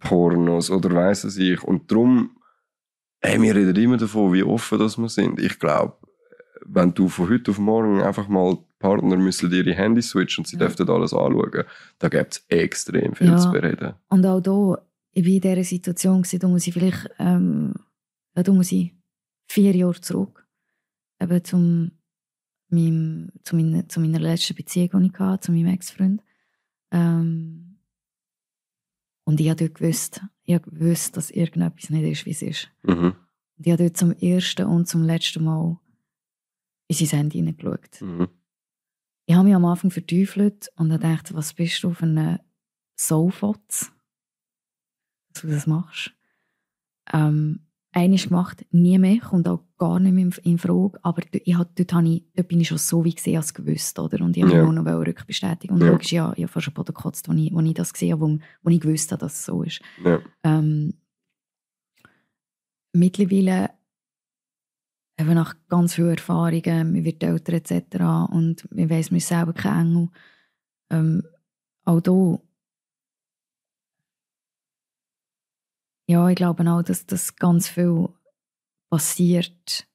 Pornos oder weiss es ich. Und darum, ey, wir reden immer davon, wie offen das wir sind. Ich glaube, wenn du von heute auf morgen einfach mal Partner müssen ihre Handys switchen und sie Ja. dürften alles anschauen, da gibt es extrem viel Ja. zu bereden. Und auch da, ich war in dieser Situation, da muss ich vielleicht, ähm, da muss ich vier Jahre zurück, eben zum, meinem, zu, meiner, zu meiner letzten Beziehung, die ich hatte, zu meinem Ex-Freund. Ähm, und ich habe dort gewusst, ich habe gewusst, dass irgendetwas nicht ist, wie es ist. Mhm. Und ich habe dort zum ersten und zum letzten Mal in sein Handy hineingeschaut. Mhm. Ich habe mich am Anfang verteufelt und habe gedacht, was bist du für eine Soulfotz, dass du das machst. Ähm, eines gemacht, nie mehr, kommt auch gar nicht mehr in- Frage, aber ich hab, dort, habe ich, dort bin ich schon so wie gesehen als gewusst, oder? Und ich habe Ja. nur noch rückbestätigen. Und Ja. logisch, ja, ich habe fast schon gekotzt, als ich, als ich das gesehen habe, wo, wo ich gewusst habe, dass es so ist. Ja. Ähm, mittlerweile, eben nach ganz vielen Erfahrungen, man wird älter etc. und man weiss, man ist selber kein Engel. Ähm, auch da, ja, ich glaube auch, dass das ganz viel passiert,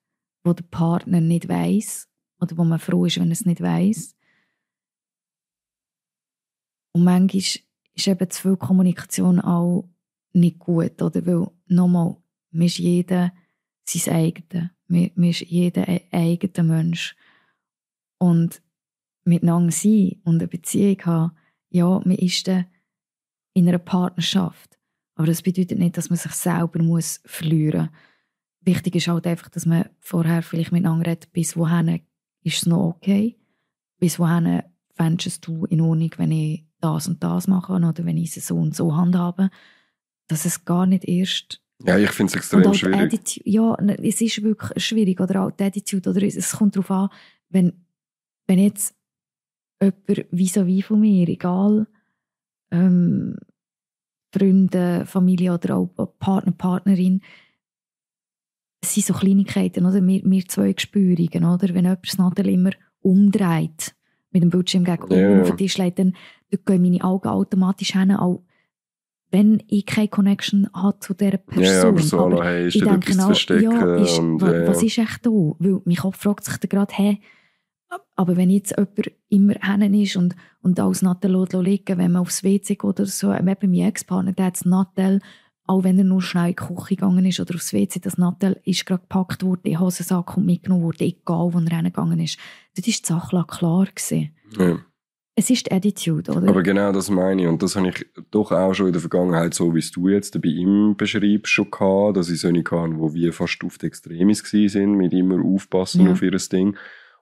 wo der Partner nicht weiß oder wo man froh ist, wenn er es nicht weiß. Und manchmal ist eben zu viel Kommunikation auch nicht gut, oder? Weil, nochmal, man ist jeder sein eigenes. Man, man ist jeder ein eigener Mensch. Und miteinander sein und eine Beziehung haben, ja, man ist dann in einer Partnerschaft. Aber das bedeutet nicht, dass man sich selber muss verlieren muss. Wichtig ist halt einfach, dass man vorher vielleicht miteinander redet, bis wohin ist es noch okay, bis wohin fändest du in Ordnung, wenn ich das und das mache oder wenn ich es so und so handhabe. Dass es gar nicht erst ja, ich finde es extrem die schwierig. Attitude, ja, es ist wirklich schwierig. Oder auch die Attitude. Oder es- kommt darauf an, wenn, wenn jetzt jemand vis-à-vis von mir, egal, ähm, Freunde, Familie oder auch Partner, Partnerin, es sind so Kleinigkeiten, oder? Wir, wir zwei Gespürigen, oder? Wenn jemand das Nadel immer umdreht, mit dem Bildschirm gegenüber Ja. auf den Tisch legt, dann gehen meine Augen automatisch hin, auch wenn ich keine Connection habe zu dieser Person. Ja, aber so, Aber hey, ist ich denke auch, verstecken? ja, ist, und, wa- ja. was ist echt da? Weil mein Kopf fragt sich dann gerade, hey, aber wenn jetzt jemand immer hin ist und, und alles Nattel liegen, wenn man aufs WC geht oder so, eben mein Ex-Partner, der hat das Nattel, auch wenn er nur schnell in die Küche gegangen ist oder aufs WC, das Nattel ist gerade gepackt worden, in Hosensack und mitgenommen worden, egal wo er hingegangen ist. Dort war die Sache klar. Gewesen. Ja. Es ist die Attitude, oder? Aber genau das meine ich. Und das habe ich doch auch schon in der Vergangenheit, so wie es du jetzt bei ihm beschreibst, schon gehabt, dass ich so eine hatte, wo wir fast auf die Extremis sind, mit immer aufpassen Ja. auf ihr Ding.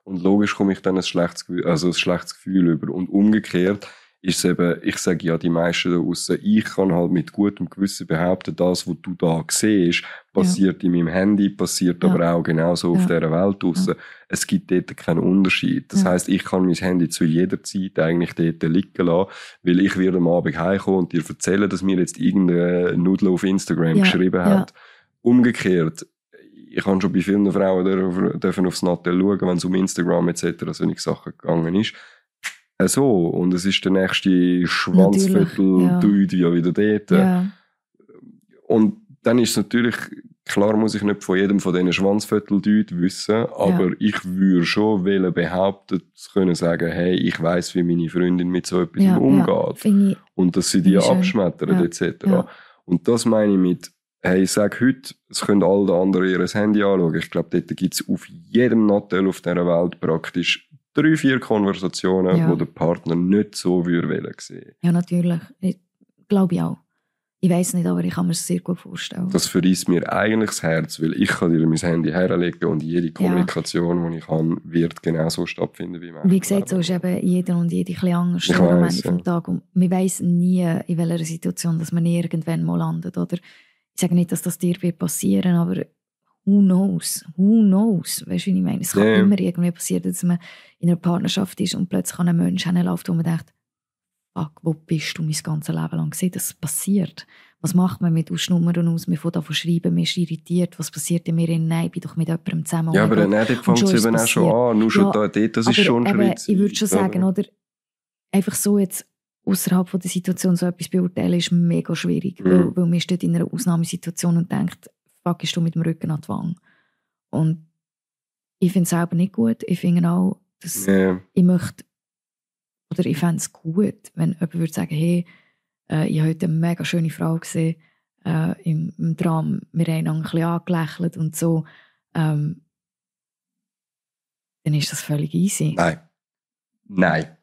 Und logisch komme ich dann ein schlechtes, Gefühl- also ein schlechtes Gefühl über. Und umgekehrt ist es eben, ich sage ja, die meisten da draussen, ich kann halt mit gutem Gewissen behaupten, das, was du da siehst, passiert in meinem Handy, passiert Ja. aber auch genauso auf Ja. dieser Welt draussen. Es gibt dort keinen Unterschied. Das Ja. heißt, ich kann mein Handy zu jeder Zeit eigentlich dort liegen lassen, weil ich werde am Abend heimkommen und dir erzählen, dass mir jetzt irgendeine Nudel auf Instagram Ja, geschrieben ja. hat. Umgekehrt, ich habe schon bei vielen Frauen dürfen, dürfen aufs Nattel schauen, wenn es um Instagram etc. solche Sachen gegangen ist. Äh, So, und es ist der nächste Schwanzviertel ja. Ja wieder dort. ja, Und dann ist es natürlich, klar muss ich nicht von jedem von diesen Schwanzviertel-Dude wissen, aber ich würde schon wollen behaupten, zu können sagen, hey, ich weiß, wie meine Freundin mit so etwas ja, umgeht. ja, ich, Und dass sie die abschmettern, Ja, etc. ja. Und das meine ich mit, hey, sag heute, es können alle anderen ihr Handy anschauen. Ich glaube, dort gibt es auf jedem Nattel auf dieser Welt praktisch drei, vier Konversationen, Ja. wo der Partner nicht so würde wollen sehen. ja natürlich, ich, glaube ich auch. Ich weiß nicht, aber ich kann mir es sehr gut vorstellen. Das verreißt mir eigentlich das Herz, weil ich kann dir mein Handy herlegen und jede Kommunikation, die ich habe, wird genauso stattfinden wie im Wie gesagt, so ist eben jeder und jede ein bisschen anders Ich am Ende vom Tag. Und man weiß nie, in welcher Situation dass man irgendwann mal landet. Oder ich sage nicht, dass das dir wird passieren, aber who knows? Who knows? Weißt du, wie ich meine? Es kann Ja. immer irgendwie passieren, dass man in einer Partnerschaft ist und plötzlich an einen Menschen hinläuft, wo man denkt, fuck, wo bist du mein ganzes Leben lang gewesen? Das passiert. Was macht man mit Nummern aus? Man fängt an zu schreiben, man ist irritiert. Was passiert in mir? Nein, ich bin doch mit jemandem zusammen. Ja, aber dann fängt es eben auch schon an. Nur schon Ja, da, das ist schon ein Schritt. Ich würde schon sagen, oder? Einfach so jetzt außerhalb von der Situation so etwas beurteilen, ist mega schwierig. Mhm. Weil, weil man steht in einer Ausnahmesituation und denkt, fuck, ist du mit dem Rücken an die Wange. Und ich finde es selber nicht gut. Ich finde auch, dass Ja. ich möchte, oder ich fände es gut, wenn jemand würde sagen, hey, äh, ich habe heute eine mega schöne Frau gesehen äh, im, im Tram, wir haben ein bisschen angelächelt und so, ähm, dann ist das völlig easy. Nein. Nein.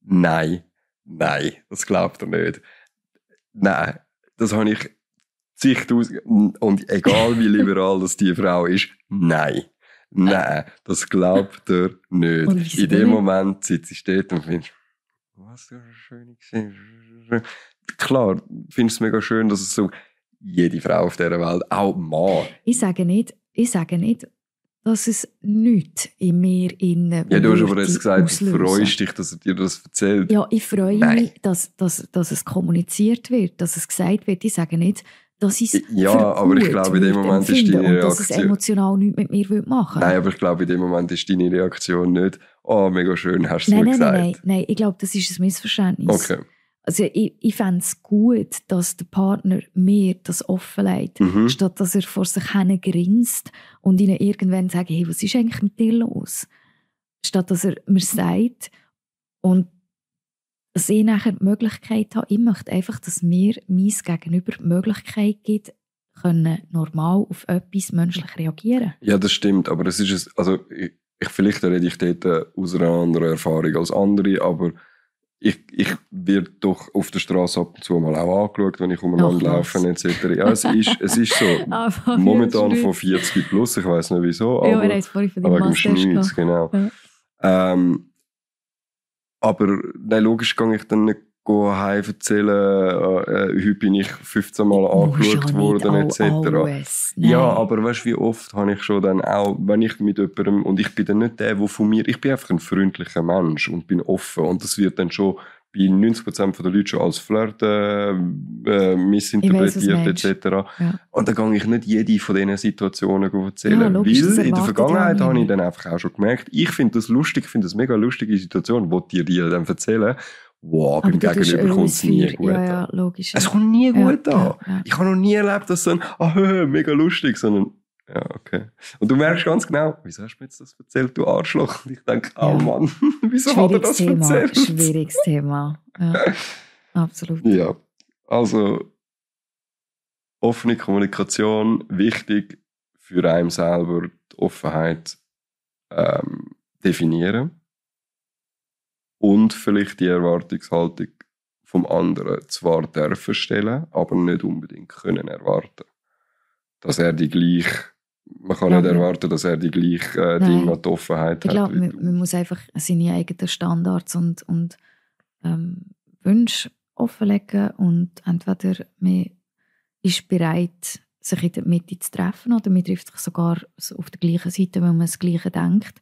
Nein. Nein. Das glaubt er nicht. Nein. Das habe ich zigtaus und egal wie liberal das die Frau ist, nein. Nein, das glaubt er nicht. In dem? Moment sitzt sie steht und findet, was für eine schöne gesehen. Klar, findest du es mega schön, dass es so jede Frau auf dieser Welt, auch Mann, Ich sage nicht, ich sage nicht, dass es nichts in mir innen Ja, du hast aber jetzt gesagt, du auslösen. freust dich, dass er dir das erzählt. Ja, ich freue Nein. mich, dass, dass, dass es kommuniziert wird, dass es gesagt wird. Ich sage nicht, dass ich es Ja, aber ich glaube, in dem Moment ist deine und dass es Reaktion- emotional nichts mit mir würde machen Nein, aber ich glaube, in dem Moment ist deine Reaktion nicht, oh, mega schön, hast du es nein, mir nein, gesagt. nein, nein, nein. Ich glaube, das ist ein Missverständnis. Okay. Also ich, ich fände es gut, dass der Partner mir das offenlegt, Mhm. statt dass er vor sich hin grinst und ihnen irgendwann sagt, hey, was ist eigentlich mit dir los? Statt dass er mir sagt und dass ich nachher die Möglichkeit habe, ich möchte einfach, dass mir mein Gegenüber die Möglichkeit gibt, können normal auf etwas menschlich reagieren. Ja, das stimmt, aber es ist, also, ich, ich, vielleicht rede ich dort aus einer anderen Erfahrung als andere, aber ich, ich werde doch auf der Straße ab und zu mal auch angeschaut, wenn ich umeinander laufe etc. Ja, es ist, es ist so. Ah, Momentan von 40 plus, ich weiß nicht wieso, aber von dem Aber wegen gehabt. genau. Ja. Ähm, aber nein, logisch gehe ich dann nicht heim erzählen, äh, äh, heute bin ich 15 Mal Musst angeschaut worden, etc. Ja, aber weißt du, wie oft habe ich schon dann auch, wenn ich mit jemandem, und ich bin dann nicht der, der von mir, ich bin einfach ein freundlicher Mensch und bin offen und das wird dann schon bei 90% der Leute schon als Flirt äh, missinterpretiert etc. Ja. Und dann gehe ich nicht jede von diesen Situationen erzählen. Ja, logisch, weil in der Vergangenheit habe ich dann einfach auch schon gemerkt, ich finde das lustig, ich finde das mega lustige Situation, wo dir die dann erzählen, wow, beim Gegenüber kommt es nie gut Ja, an. ja, logisch. Es kommt nie gut an. Ich habe noch nie erlebt, dass dann, ah, hö, mega lustig, sondern, ja, okay. Und du merkst ganz genau, wieso hast du mir jetzt das erzählt, du Arschloch? Und ich denke, oh Ja. Mann, wieso hat er das Thema. erzählt? Schwieriges Thema. Ja, absolut. Ja, also offene Kommunikation wichtig für einen selber die Offenheit ähm, definieren und vielleicht die Erwartungshaltung vom anderen zwar dürfen stellen, aber nicht unbedingt können erwarten, dass er die gleich man kann Ja, nicht erwarten, dass er die gleiche äh. Dinge die Offenheit Ich hat. glaube, wie man, muss einfach seine eigenen Standards und, und ähm, Wünsche offenlegen und entweder man ist bereit, sich in der Mitte zu treffen oder man trifft sich sogar so auf der gleichen Seite, weil man das Gleiche denkt.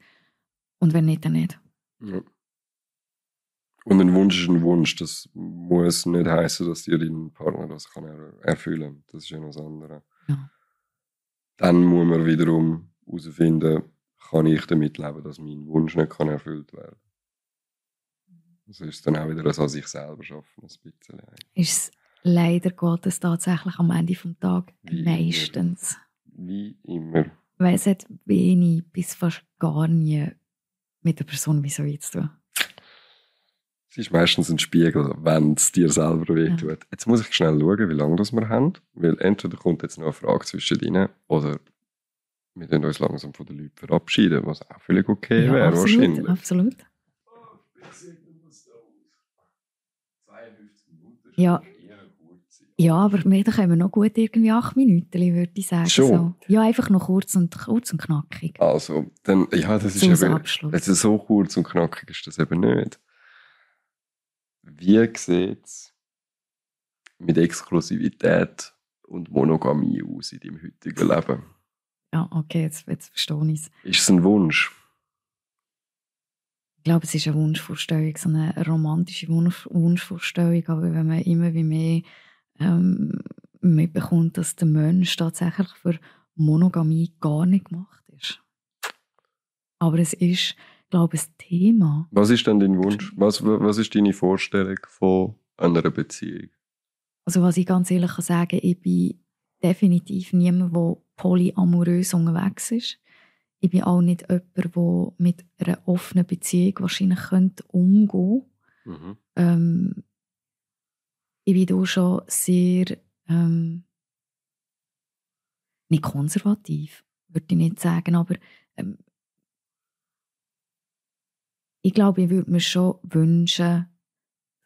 Und wenn nicht, dann nicht. Ja. Und ein Wunsch ist ein Wunsch. Das muss nicht heißen, dass dir dein Partner das kann er erfüllen Das ist ja noch das andere. Ja. Dann muss man wiederum herausfinden, kann ich damit leben, dass mein Wunsch nicht kann erfüllt werden Das ist dann auch wieder das, was ich selber schaffe. Ein bisschen. Ist es leider Gottes tatsächlich am Ende des Tages Wie immer. meistens. Wie immer. Weil es hat wenig bis fast gar nie mit der Person wie so zu tun. Es ist meistens ein Spiegel, wenn es dir selber wehtut. Jetzt muss ich schnell schauen, wie lange das wir haben. Weil entweder kommt jetzt noch eine Frage zwischen ihnen oder wir können uns langsam von den Leuten verabschieden, was auch völlig okay wäre, absolut, wahrscheinlich. absolut. Ja. Ja, aber wir wir noch gut irgendwie acht Minuten, würde ich sagen. Schon? So. Ja, einfach noch kurz und, kurz und knackig. Also, dann, ja, das ist Zum eben, Abschluss. also so kurz und knackig ist das eben nicht. Wie sieht es mit Exklusivität und Monogamie aus in deinem heutigen Leben? Ja, okay, jetzt, jetzt verstehe ich es. Ist es ein Wunsch? Ich glaube, es ist eine Wunschvorstellung, so eine romantische Wunsch Wunschvorstellung, aber wenn man immer wie mehr ähm, mitbekommt, dass der Mensch tatsächlich für Monogamie gar nicht gemacht ist. Aber es ist, glaube ich, ein Thema. Was ist denn dein Wunsch? Was, was ist deine Vorstellung von einer Beziehung? Also was ich ganz ehrlich kann sagen, ich bin definitiv niemand, der polyamorös unterwegs ist. Ich bin auch nicht jemand, der mit einer offenen Beziehung wahrscheinlich könnte umgehen Mhm. ähm, Ich bin da schon sehr ähm, nicht konservativ, würde ich nicht sagen, aber ähm, ich glaube, ich würde mir schon wünschen,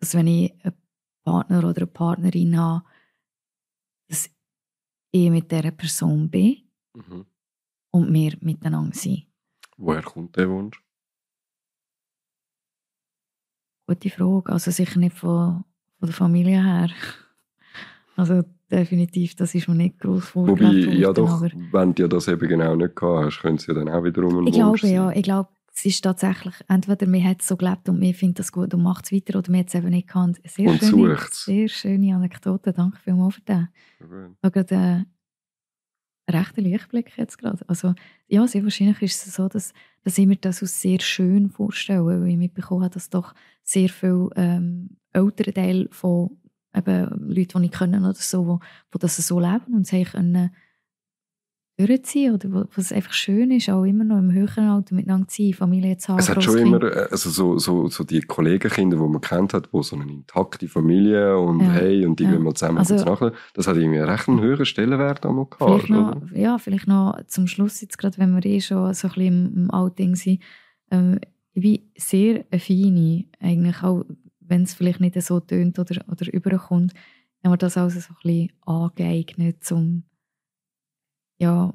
dass wenn ich einen Partner oder eine Partnerin habe, dass ich mit dieser Person bin Mhm. und wir miteinander sind. Woher kommt der Wunsch? Gute Frage. Also sicher nicht von, von der Familie her. Also definitiv, das ist mir nicht groß Wobei, vorgelebt ja doch, wenn du ja das eben genau nicht gehabt hast, könnte es ja dann auch wiederum ein ich Wunsch glaube, ja, sein. ich glaube, es ist tatsächlich, entweder man hat es so gelebt und man findet das gut und macht es weiter oder man hat es eben nicht gehabt. Sehr Und schöne, sucht's. sehr schöne Anekdote, danke vielmals für den. Schön. Ich habe gerade äh, einen rechten Lichtblick jetzt gerade. Also ja, sehr wahrscheinlich ist es so, dass, dass ich mir das als sehr schön vorstelle, weil ich mitbekommen habe, dass doch sehr viele ähm, ältere Teile von eben Leuten, die ich kenne oder so, wo, wo das so leben und sich können durchziehen oder wo, wo es einfach schön ist, auch immer noch im höheren Alter miteinander zu sein, Familie zu haben. Es hat schon Grosskinder. immer, äh, also so, so, so die Kollegenkinder, die man kennt hat, die so eine intakte Familie und Ja, hey, und die ja. gehen mal zusammen Also- kurz nachher. Das hat irgendwie einen recht einen höheren Stellenwert einmal gehabt, Vielleicht noch, ja, vielleicht noch zum Schluss, jetzt gerade, wenn wir eh schon so ein bisschen im, im Outing sind. Ähm, ich bin sehr eine Feine, eigentlich auch wenn es vielleicht nicht so tönt oder, oder überkommt, haben wir das also so ein bisschen angeeignet, um ja,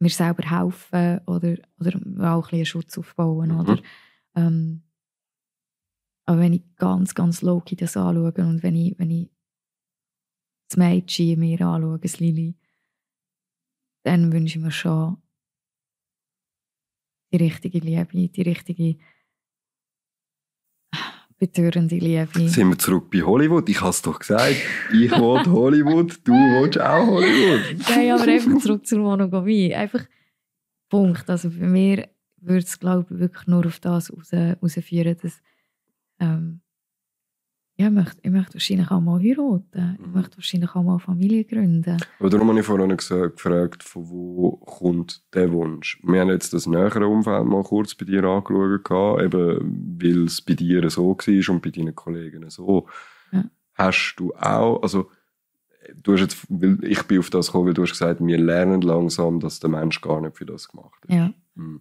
mir selber helfen oder, oder auch ein bisschen Schutz aufbauen. Mhm. Oder, ähm, aber wenn ich ganz, ganz low-key das anschaue und wenn ich, wenn ich das Mädchen mir anschaue, das Lili, dann wünsche ich mir schon die richtige Liebe, die richtige betörende Liebe. Sind wir zurück bei Hollywood? Ich habe es doch gesagt. Ich will Hollywood, du willst auch Hollywood. Nein, aber einfach zurück zur Monogamie. Einfach Punkt. Also bei mir würde es, glaube ich, wirklich nur auf das raus, rausführen, dass ähm, ja, ich, möchte, ich möchte wahrscheinlich auch mal heiraten. Ich Mhm. möchte wahrscheinlich auch mal Familie gründen. Aber darum habe ich vorhin gesagt, gefragt, von wo kommt der Wunsch? Wir haben jetzt das nähere Umfeld mal kurz bei dir angeschaut, eben weil es bei dir so war und bei deinen Kollegen so. Ja. Hast du auch, also du hast jetzt, weil ich bin auf das gekommen, weil du hast gesagt, wir lernen langsam, dass der Mensch gar nicht für das gemacht ist. Ja. Mhm.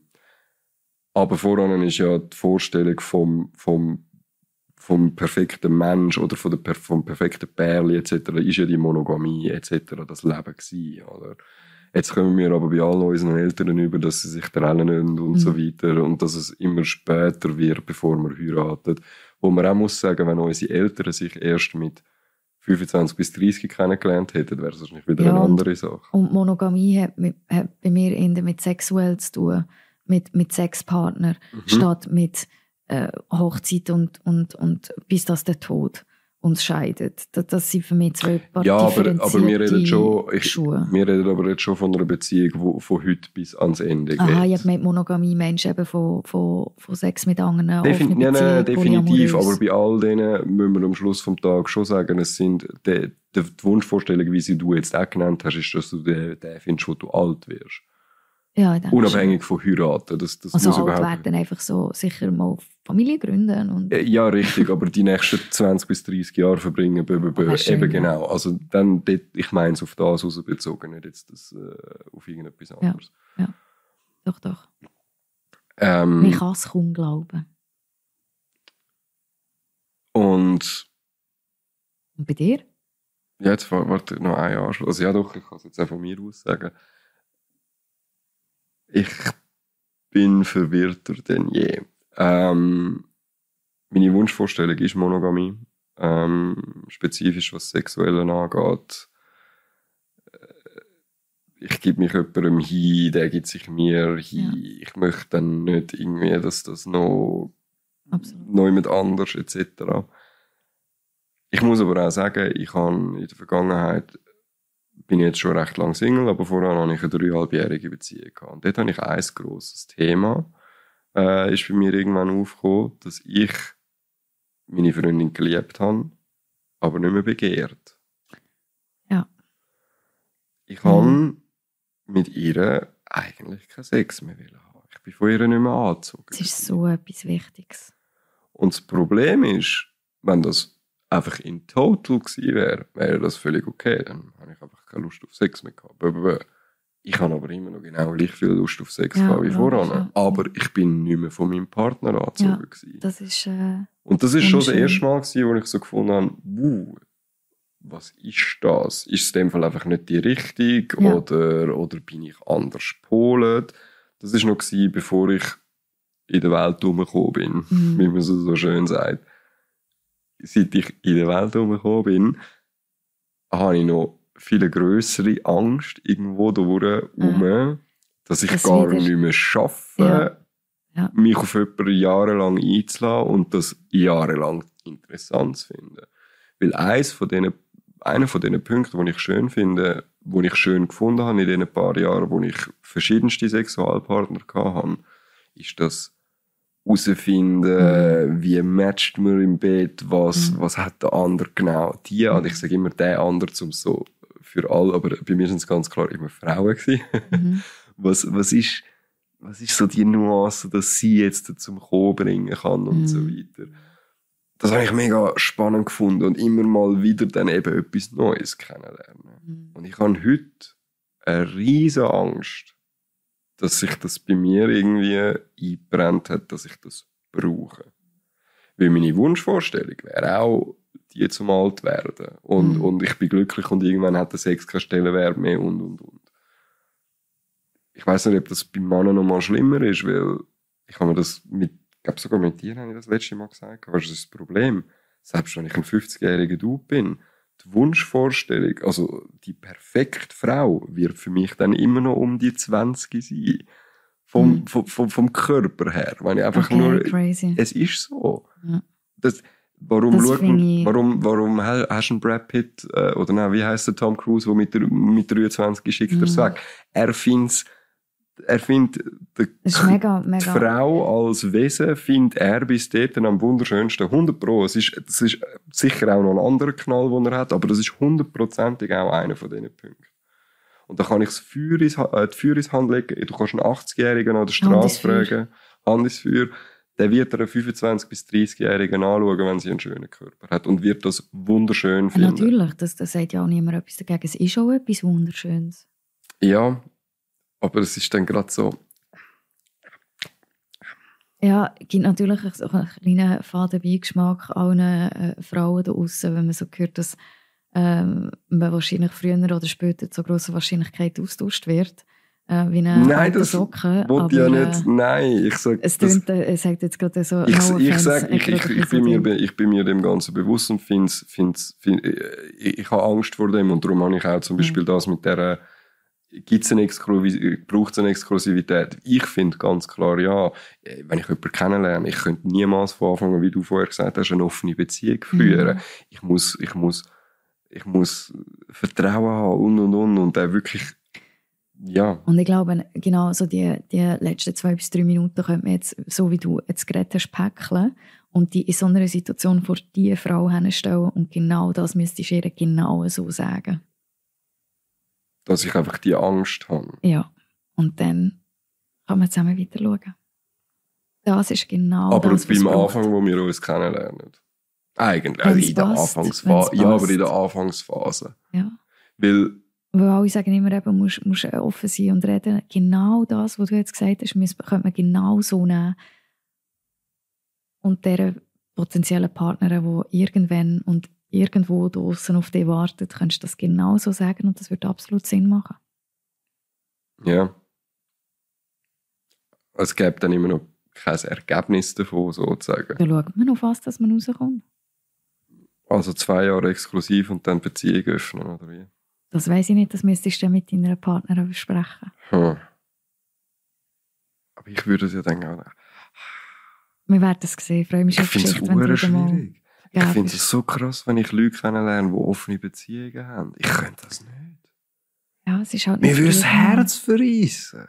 Aber voran ist ja die Vorstellung vom, vom, vom perfekten Mensch oder von der, vom perfekten Pärli etc. ist ja die Monogamie etc. das Leben gewesen, oder? Jetzt kommen wir aber bei allen unseren Eltern über, dass sie sich trennen und, und Mhm. so weiter und dass es immer später wird, bevor man heiratet. Wo man auch muss sagen, wenn unsere Eltern sich erst mit 25 bis 30 kennengelernt hätten, wäre es wahrscheinlich wieder Ja, eine andere Sache. Und Monogamie hat, mit, hat bei mir eher mit sexuell zu tun, mit, mit Sexpartner, Mhm. statt mit äh, Hochzeit und, und, und bis das der Tod uns scheidet. Das, das sind für mich zwei paar Ja, aber, aber wir reden schon, ich, Schuhe. wir reden aber jetzt schon von einer Beziehung, die von heute bis ans Ende Aha, geht. ich habe Monogamie Menschen eben von, von, von Sex mit anderen, Defin offene nein, definitiv, aber bei all denen müssen wir am Schluss vom Tag schon sagen, es sind die, die, die Wunschvorstellung, wie sie du jetzt auch genannt hast, ist, dass du den, den findest, wo du alt wirst. Ja, ich Unabhängig von heiraten. Das, das schon. Also muss alt überhaupt werden, einfach so sicher mal Familie gründen und Äh, Ja, richtig, aber die nächsten 20 bis 30 Jahre verbringen, bö, bö, bö, Ah, schön, eben ja. genau. Also dann, dort, ich meine es auf das rausbezogen, nicht jetzt das, äh, auf irgendetwas Ja. anderes. doch, doch. Ähm, Man kann es kaum glauben. und Und bei dir? Ja, jetzt warte noch ein Jahr. Also ja doch, ich kann es jetzt auch von mir aus sagen. Ich bin verwirrter denn je. Ähm, meine Wunschvorstellung ist Monogamie. Ähm, spezifisch was Sexuelle angeht. Äh, ich gebe mich jemandem hin, der gibt sich mir hin. Ja. Ich möchte dann nicht irgendwie, dass das noch Absolut. noch jemand anders etc. Ich muss aber auch sagen, ich habe in der Vergangenheit bin jetzt schon recht lang Single, aber vorher hatte ich eine dreieinhalbjährige Beziehung. Gehabt. Und dort habe ich ein grosses Thema, äh, ist bei mir irgendwann aufgekommen, dass ich meine Freundin geliebt habe, aber nicht mehr begehrt. Ja. Ich mhm. habe mit ihr eigentlich keinen Sex mehr haben. Ich bin von ihr nicht mehr angezogen. Das ist so etwas Wichtiges. Und das Problem ist, wenn das einfach in total gewesen wäre, wäre das völlig okay. Dann habe ich einfach keine Lust auf Sex mehr gehabt. Ich habe aber immer noch genau gleich viel Lust auf Sex ja, wie voran. Ja. Aber ich bin nicht mehr von meinem Partner angezogen. Ja, das ist, äh, Und das ist schon das erste Mal, gewesen, wo ich so gefunden habe, wow, was ist das? Ist es in dem Fall einfach nicht die Richtung ja. oder, oder bin ich anders gepolt? Das war noch, gewesen, bevor ich in der Welt herumgekommen bin, mhm. wie man so, so schön sagt seit ich in der Welt herumgekommen bin, habe ich noch viel größere Angst irgendwo da mhm. dass ich das gar wieder. nicht mehr schaffe, ja. Ja. mich auf jemanden jahrelang einzulassen und das jahrelang interessant zu finden. Weil eins von denen, einer von diesen Punkten, die ich schön finde, wo ich schön gefunden habe in den paar Jahren, wo ich verschiedenste Sexualpartner hatte, ist, dass herausfinden, mhm. wie matcht man im Bett, was, mhm. was hat der andere genau. Die, und ich sage immer der andere zum so für alle, aber bei mir sind es ganz klar immer Frauen gewesen. Mhm. was, was ist, was ist so die Nuance, dass sie jetzt zum Kommen bringen kann und so mhm. weiter. Das habe ich mega spannend gefunden und immer mal wieder dann eben etwas Neues kennenlernen. Mhm. Und ich habe heute eine riesige Angst, dass sich das bei mir irgendwie eingebrennt hat, dass ich das brauche. Weil meine Wunschvorstellung wäre auch, die zum alt werden. Und, mhm. und ich bin glücklich und irgendwann hat der Sex keine Stellenwert mehr und, und, und. Ich weiß nicht, ob das bei Männern noch mal schlimmer ist, weil ich habe mir das mit, ich glaube sogar mit dir habe ich das letzte Mal gesagt, was ist das Problem? Selbst wenn ich ein 50-jähriger Dude bin, Wunschvorstellung, also die perfekte Frau, wird für mich dann immer noch um die 20 sein. Vom, mhm. vom, vom, vom, Körper her. Wenn ich einfach okay, nur, crazy. Es ist so. Ja. Das, warum, das man, warum, warum hast du einen Brad Pitt, äh, oder nein, wie heißt der Tom Cruise, der mit, mit 23 schickt mhm. er weg? Er findet er findet die, mega, mega. die Frau als Wesen findet er bis dort am wunderschönsten. 100 Pro. Es ist, das ist sicher auch noch ein anderer Knall, den er hat, aber das ist hundertprozentig auch einer von diesen Punkten. Und da kann ich das Feuer ins, äh, die Feuer ins Hand legen. Du kannst einen 80-Jährigen an der Straße fragen, Hand ins Feuer. Der wird einen 25- bis 30-Jährigen anschauen, wenn sie einen schönen Körper hat und wird das wunderschön finden. Natürlich, das, das sagt ja auch niemand etwas dagegen. Es ist auch etwas Wunderschönes. Ja, aber es ist dann gerade so. Ja, es gibt natürlich so einen kleinen Fadenbeigeschmack allen äh, Frauen da draußen, wenn man so hört, dass ähm, man wahrscheinlich früher oder später zu großer Wahrscheinlichkeit austauscht wird. Äh, wie eine nein, das Socke. Aber, ja nicht. Äh, nein, ich sag, es tönt, äh, es sagt jetzt gerade so. Ich, no ich, sag, ich, ich, ich, bin mir, ich bin mir dem Ganzen bewusst und finde, find, find, ich, ich habe Angst vor dem und darum habe ich auch zum mhm. Beispiel mhm. das mit der Gibt's eine braucht es eine Exklusivität? Ich finde ganz klar, ja, wenn ich jemanden kennenlerne, ich könnte niemals von Anfang wie du vorher gesagt hast, eine offene Beziehung führen. Mhm. Ich muss, ich muss, ich muss Vertrauen haben und und und und auch wirklich, ja. Und ich glaube, genau so die, die letzten zwei bis drei Minuten könnte man jetzt, so wie du jetzt geredet hast, päckeln und die in so einer Situation vor diese Frau hinstellen und genau das müsstest du ihr genau so sagen dass ich einfach die Angst habe. Ja, und dann kann man zusammen weiter schauen. Das ist genau aber das, beim Anfang, wo wir uns kennenlernen. Eigentlich, also in der Anfangsphase. Ja, aber in der Anfangsphase. Ja. Weil, Weil alle sagen immer, eben, musst, musst offen sein und reden. Genau das, was du jetzt gesagt hast, könnte man genau so nehmen. Und der potenziellen Partnerin, die irgendwann, und irgendwo draußen auf dich wartet, könntest du das genauso sagen und das würde absolut Sinn machen. Ja. Es gibt dann immer noch kein Ergebnis davon, sozusagen. Da schaut man auf was, dass man rauskommt. Also zwei Jahre exklusiv und dann Beziehung öffnen, oder wie? Das weiß ich nicht, das müsstest du mit deiner Partnerin besprechen. Hm. Aber ich würde es ja dann auch nicht. Wir werden es sehen. Freue mich Ich auf die finde es Geschichte, wenn du super schwierig. Ich Ja, finde es so krass, wenn ich Leute kennenlerne, die offene Beziehungen haben. Ich könnte das nicht. Ja, es ist halt Mir würde das. Herz verreissen.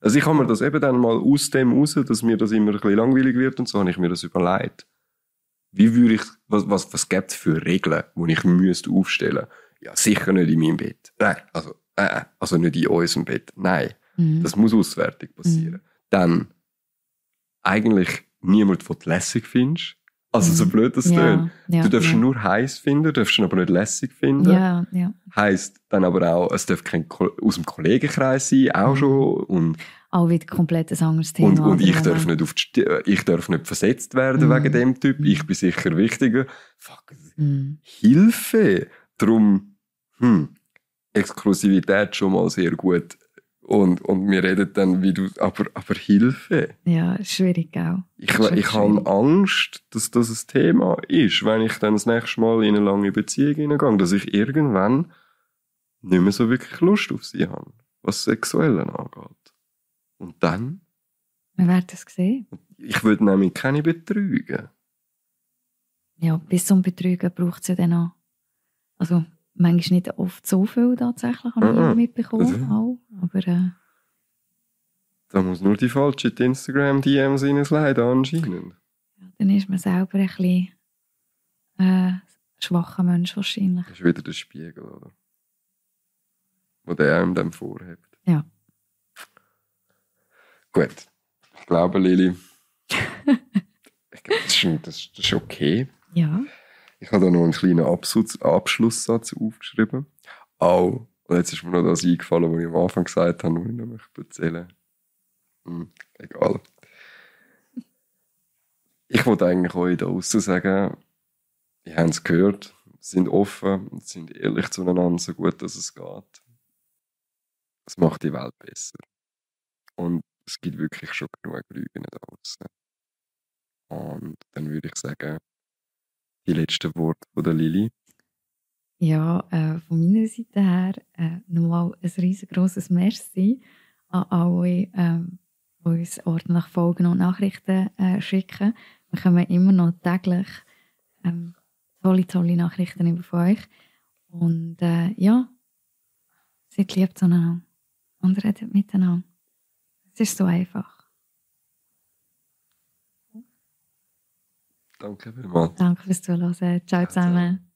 Also ich habe mir das eben dann mal aus dem raus, dass mir das immer ein bisschen langweilig wird und so, habe ich mir das überlegt. Wie würde ich, was, was, was gibt es für Regeln, die ich müsste aufstellen? Ja, sicher nicht in meinem Bett. Nein, also, äh, also nicht in unserem Bett. Nein, Mhm. das muss auswärtig passieren. Dann eigentlich niemand, den du lässig findest. Also so Mhm. blöd das ja, tönt. ja, Du darfst ja. nur heiß finden, darfst ihn aber nicht lässig finden. Ja, ja. Heißt dann aber auch, es darf kein aus dem Kollegenkreis sein, auch Mhm. schon. Und, Auch wieder komplett ein anderes Thema. und, und ich, darf nicht auf die, äh, ich darf nicht versetzt werden Mhm. wegen dem Typ. Ich bin sicher wichtiger. Fuck, Mhm. Hilfe! Darum, hm, Exklusivität schon mal sehr gut. Und, und wir reden dann, wie du, aber, aber Hilfe. Ja, schwierig, auch. Ich, ich habe. Angst, dass das ein Thema ist, wenn ich dann das nächste Mal in eine lange Beziehung hineingehe, dass ich irgendwann nicht mehr so wirklich Lust auf sie habe, was Sexuelle angeht. Und dann, Wir werden es sehen. ich würde nämlich keine betrügen. Ja, bis zum Betrügen braucht es ja dann auch. Also, manchmal nicht oft so viel tatsächlich, habe ich Mhm. mitbekommen. Auch. Aber äh, Da muss nur die falsche Instagram-DMs reinsliden anscheinend. ja, dann ist man selber ein bisschen äh, schwacher Mensch wahrscheinlich. Das ist wieder der Spiegel, oder? Wo der einem dann vorhebt. Ja. Gut. Ich glaube, Lili, ich glaube, das, ist- das ist okay. Ja, Ich habe da noch einen kleinen Absatz, Abschlusssatz aufgeschrieben. Auch, und jetzt ist mir noch das eingefallen, was ich am Anfang gesagt habe, was ich noch erzählen hm, Egal. Ich wollte eigentlich euch da draussen sagen, ihr habt es gehört, sind offen und sind ehrlich zueinander, so gut dass es geht. Es macht die Welt besser. Und es gibt wirklich schon genug Lügen da draussen. Und dann würde ich sagen, die letzten Worte von der Lili. ja äh, von meiner Seite her äh, nochmal ein riesengroßes Merci an alle, ähm, die uns ordentlich Folgen und Nachrichten äh, schicken. Wir kommen immer noch täglich ähm, tolle, tolle Nachrichten über von euch. Und äh, ja, seid lieb zueinander und redet miteinander. Es ist so einfach. Danke vielmals. Danke fürs Zuhören. Ciao zusammen.